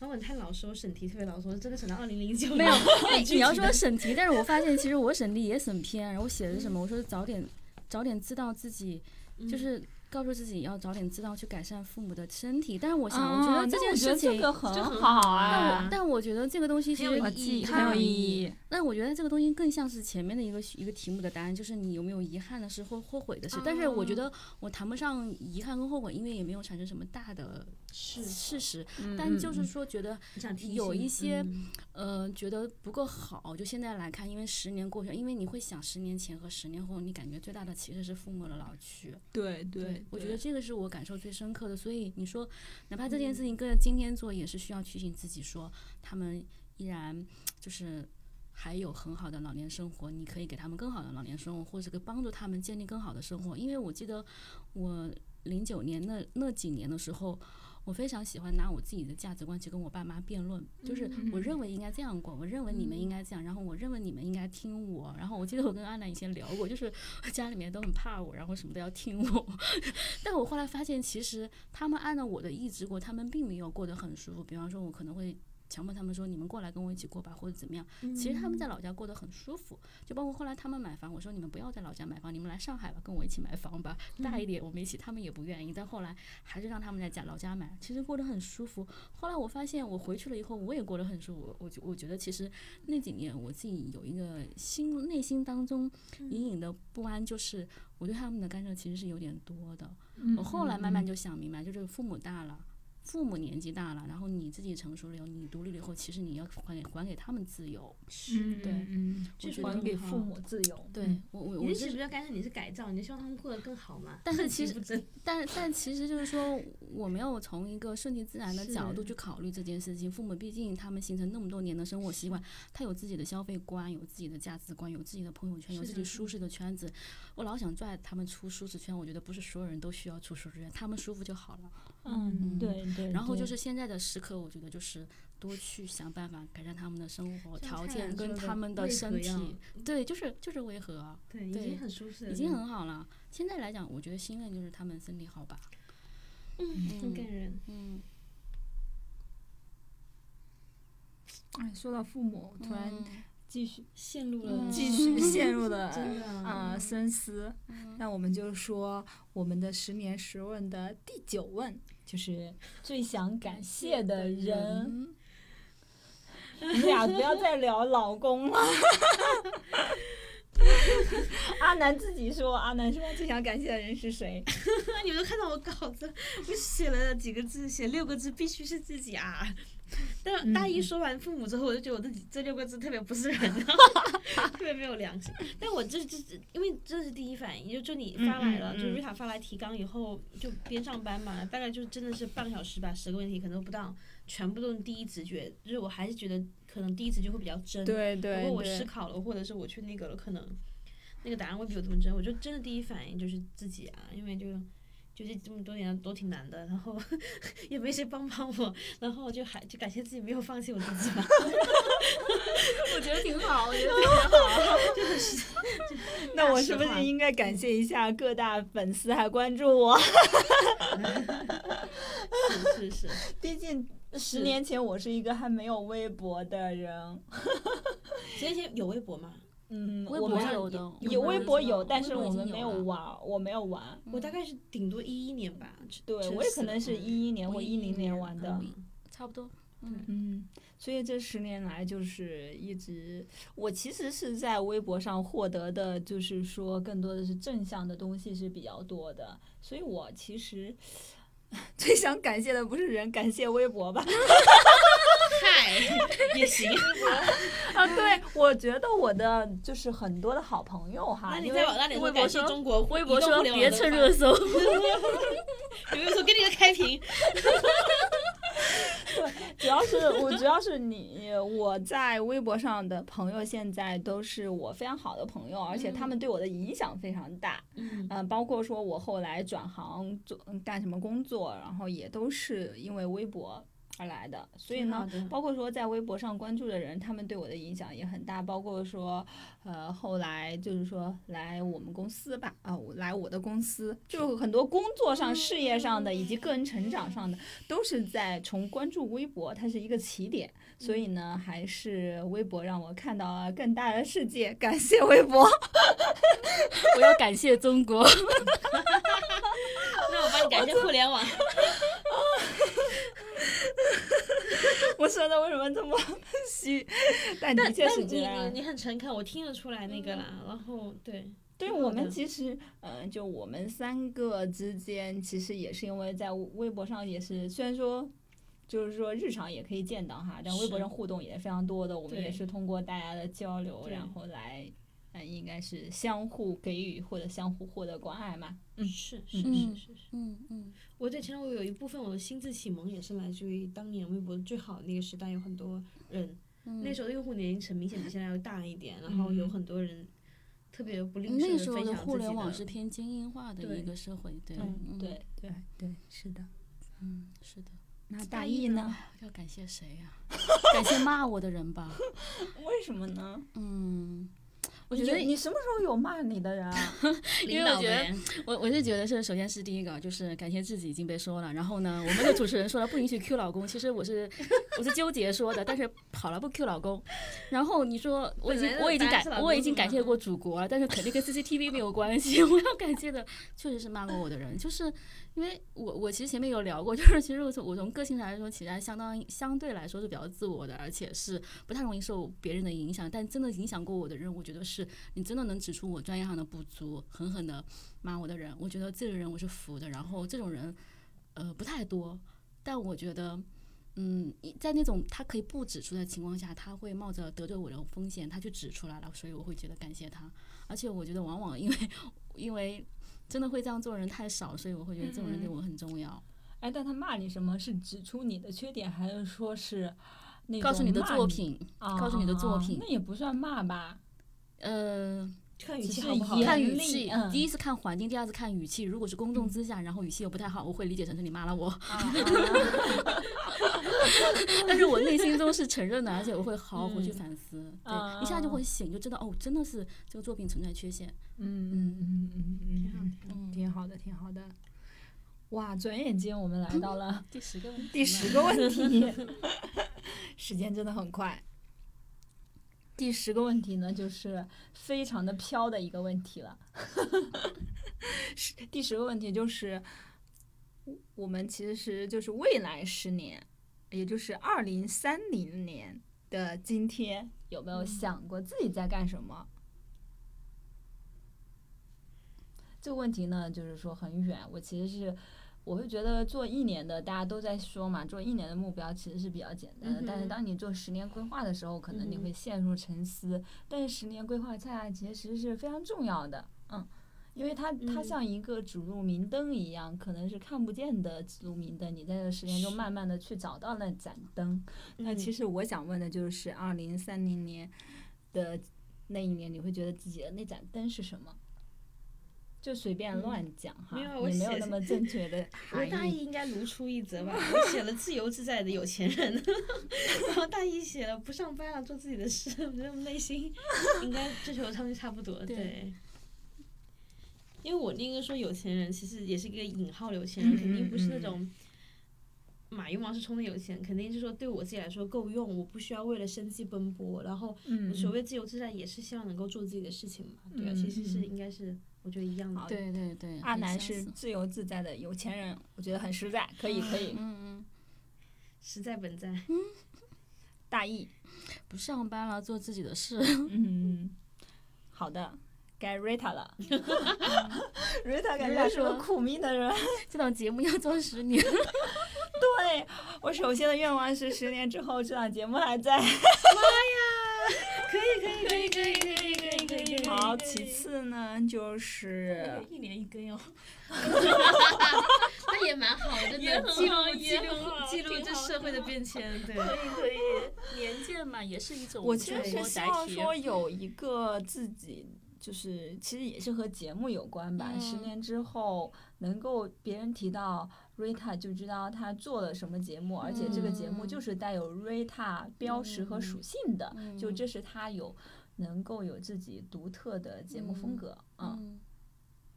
然后你太老说审题特别老说，真的审到二零零九没有，因为你要说审题，但是我发现其实我审题也审偏，然后我写的是什么？我说早点早点知道自己就是。告诉自己要早点知道去改善父母的身体，但是我想，我觉得这件事情很好啊。但我但我觉得这个东西其实很有意义，很有意义。那我觉得这个东西更像是前面的一个一个题目的答案，就是你有没有遗憾的事或后悔的事。但是我觉得我谈不上遗憾跟后悔，因为也没有产生什么大的事事实。但就是说，觉得有一些呃觉得不够好。就现在来看，因为十年过去，因为你会想十年前和十年后，你感觉最大的其实是父母的老去。对对。我觉得这个是我感受最深刻的，所以你说，哪怕这件事情跟着今天做，也是需要提醒自己说，他们依然就是还有很好的老年生活，你可以给他们更好的老年生活，或者给帮助他们建立更好的生活。因为我记得我零九年那那几年的时候。我非常喜欢拿我自己的价值观去跟我爸妈辩论，就是我认为应该这样过，我认为你们应该这样，然后我认为你们应该听我。然后我记得我跟阿南以前聊过，就是家里面都很怕我，然后什么都要听我。但我后来发现，其实他们按照我的意志过，他们并没有过得很舒服。比方说，我可能会。强迫他们说你们过来跟我一起过吧，或者怎么样？其实他们在老家过得很舒服，就包括后来他们买房，我说你们不要在老家买房，你们来上海吧，跟我一起买房吧，大一点我们一起。他们也不愿意，但后来还是让他们在家老家买，其实过得很舒服。后来我发现我回去了以后，我也过得很舒服。我我觉得其实那几年我自己有一个心内心当中隐隐的不安，就是我对他们的干涉其实是有点多的。我后来慢慢就想明白，就是父母大了。父母年纪大了，然后你自己成熟了以后，你独立了以后，其实你要还给还给他们自由。是，对，嗯，就是还给父母自由。对，我我我你是不是干涉？你是改造？你希望他们过得更好嘛？但是 其实，但但其实就是说，我没有从一个顺其自然的角度去考虑这件事情。父母毕竟他们形成那么多年的生活习惯，他有自己的消费观，有自己的价值观，有自己的朋友圈，有自己舒适的圈子。我老想拽他们出舒适圈，我觉得不是所有人都需要出舒适圈，他们舒服就好了。嗯，对对。然后就是现在的时刻，我觉得就是多去想办法改善他们的生活条件跟他们的身体。对，就是就是维和。对，已经很舒适，已经很好了。现在来讲，我觉得心愿就是他们身体好吧。嗯，很感人。嗯。哎，说到父母，突然。继续 陷入了，继续 陷入了啊深思。那我们就说我们的十年十问的第九问，就是最想感谢的人。你俩不要再聊老公了。阿南自己说，阿南说最想感谢的人是谁？你们都看到我稿子，我写了几个字，写六个字，必须是自己啊。但大一说完父母之后，我就觉得我自己这六个字特别不是人，特别没有良心。但我这这因为这是第一反应，就就你发来了，就瑞塔发来提纲以后，就边上班嘛，大概就真的是半个小时吧，十个问题可能都不到，全部都是第一直觉，就是我还是觉得可能第一直觉会比较真。对对。如果我思考了，或者是我去那个了，可能那个答案会比我这么真。我就真的第一反应就是自己啊，因为就。就是这么多年都挺难的，然后 也没谁帮帮我，然后就还就感谢自己没有放弃我自己吧。我觉得挺好，我觉得挺好。就是，那我是不是应该感谢一下各大粉丝还关注我？是是是，毕竟十年前我是一个还没有微博的人。十年前有微博吗？嗯，微博有的，有微博有，但是我们没有玩，我没有玩。我大概是顶多一一年吧。对，我也可能是一一年或一零年玩的，差不多。嗯，所以这十年来就是一直，我其实是在微博上获得的，就是说更多的是正向的东西是比较多的，所以我其实 最想感谢的不是人，感谢微博吧。嗨，也行 啊！对，我觉得我的就是很多的好朋友哈，你在网那里微博说中国，微博说别蹭热 搜，有没有说给你个开屏？对，主要是我，主要是你，我在微博上的朋友现在都是我非常好的朋友，而且他们对我的影响非常大。嗯，包括说我后来转行做干什么工作，然后也都是因为微博。而来的，所以呢，包括说在微博上关注的人，他们对我的影响也很大。包括说，呃，后来就是说来我们公司吧，啊，来我的公司，就很多工作上、事业上的以及个人成长上的，都是在从关注微博，它是一个起点。所以呢，还是微博让我看到了更大的世界。感谢微博，我要感谢中国。那我帮你感谢互联网。我说的为什么这么虚？但的确是这样。你你很诚恳，我听得出来那个啦。然后对，对我们其实，嗯，就我们三个之间，其实也是因为在微博上也是，虽然说，就是说日常也可以见到哈，但微博上互动也是非常多的。我们也是通过大家的交流，然后来。嗯，应该是相互给予或者相互获得关爱嘛。嗯，是是是是是。嗯嗯，我在前我有一部分我的心智启蒙也是来自于当年微博最好的那个时代，有很多人，那时候的用户年龄层明显比现在要大一点，然后有很多人特别不吝啬那时候的互联网是偏精英化的一个社会，对对对对，是的，嗯是的。那大意呢？要感谢谁呀？感谢骂我的人吧。为什么呢？嗯。我觉得你什么时候有骂你的人啊？因为我觉得，我我是觉得是，首先是第一个，就是感谢自己已经被说了。然后呢，我们的主持人说了不允许 Q 老公，其实我是 我是纠结说的，但是跑了不 Q 老公。然后你说我已经我已经感我已经感谢过祖国了，但是肯定跟 CCTV 没有关系。我要感谢的确实是骂过我的人，就是因为我我其实前面有聊过，就是其实我从我从个性上来说，其实相当相对来说是比较自我的，而且是不太容易受别人的影响。但真的影响过我的人，我觉得是。你真的能指出我专业上的不足，狠狠的骂我的人，我觉得这个人我是服的。然后这种人，呃，不太多，但我觉得，嗯，在那种他可以不指出的情况下，他会冒着得罪我的风险，他去指出来了，所以我会觉得感谢他。而且我觉得，往往因为因为真的会这样做人太少，所以我会觉得这种人对我很重要。哎，但他骂你什么是指出你的缺点，还是说是那告诉你的作品？告诉你的作品，那也不算骂吧？呃，看语气好不好？看语气，第一次看环境，第二次看语气。如果是公众之下，然后语气又不太好，我会理解成是你骂了我。但是我内心中是承认的，而且我会好好回去反思，对，一下就会醒，就知道哦，真的是这个作品存在缺陷。嗯嗯嗯嗯嗯，挺好的，挺好的。哇，转眼间我们来到了 第十个问题第十个问题，时间真的很快。第十个问题呢，就是非常的飘的一个问题了。是第十个问题就是，我们其实就是未来十年，也就是二零三零年的今天，有没有想过自己在干什么？这个问题呢，就是说很远。我其实是。我会觉得做一年的，大家都在说嘛，做一年的目标其实是比较简单的。但是当你做十年规划的时候，可能你会陷入沉思。但是十年规划恰恰其实是非常重要的，嗯，因为它它像一个指路明灯一样，可能是看不见的指路明灯。你在这十年中慢慢的去找到那盏灯。那其实我想问的就是二零三零年的那一年，你会觉得自己的那盏灯是什么？就随便乱讲哈，没有没有那么正确的 我大一应该如出一辙吧，我写了自由自在的有钱人，然后大一写了不上班了做自己的事，我觉得内心应该追求的差不多。对，因为我那个说有钱人其实也是一个引号有钱人，肯定不是那种马云、王思聪的有钱，肯定是说对我自己来说够用，我不需要为了生计奔波。然后所谓自由自在，也是希望能够做自己的事情嘛。对啊，其实是应该是。我觉得一样的，对对对。阿南是自由自在的有钱人，我觉得很实在，可以可以。嗯嗯 实在本在。大意。不上班了，做自己的事。嗯。好的。该 Rita 了。Rita 感觉是我苦命的人。这档节目要做十年。对。我首先的愿望是十年之后这档节目还在。妈呀。可以可以可以可以可以。好。其次呢就是一年一根哟，那也蛮好的，也记录记录记录这社会的变迁，对，可以可以，年鉴嘛也是一种。我其实是希望说有一个自己，就是其实也是和节目有关吧。十年之后能够别人提到 Rita，就知道他做了什么节目，而且这个节目就是带有 Rita 标识和属性的，就这是他有能够有自己独特的节目风格啊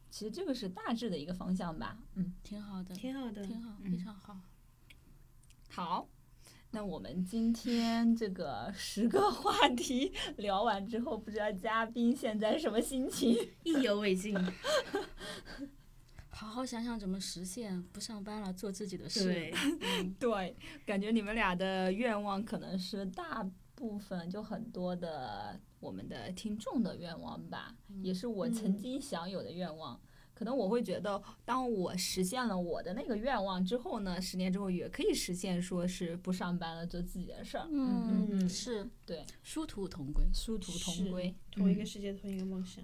其实这个是大致的一个方向吧，嗯，挺好的，挺好的，挺好，非常好。好，那我们今天这个十个话题 聊完之后，不知道嘉宾现在什么心情？意犹未尽。好好想想怎么实现，不上班了，做自己的事。对，对，感觉你们俩的愿望可能是大部分就很多的。我们的听众的愿望吧，也是我曾经想有的愿望。可能我会觉得，当我实现了我的那个愿望之后呢，十年之后也可以实现，说是不上班了，做自己的事儿。嗯嗯，是对，殊途同归，殊途同归，同一个世界，同一个梦想。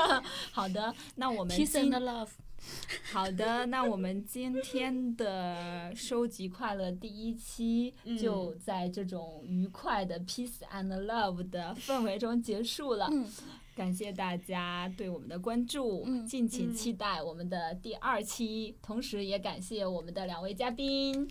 好的，那我们 peace and love。好的，那我们今天的收集快乐第一期就在这种愉快的 peace and love 的氛围中结束了。感谢大家对我们的关注，敬请期待我们的第二期。同时也感谢我们的两位嘉宾。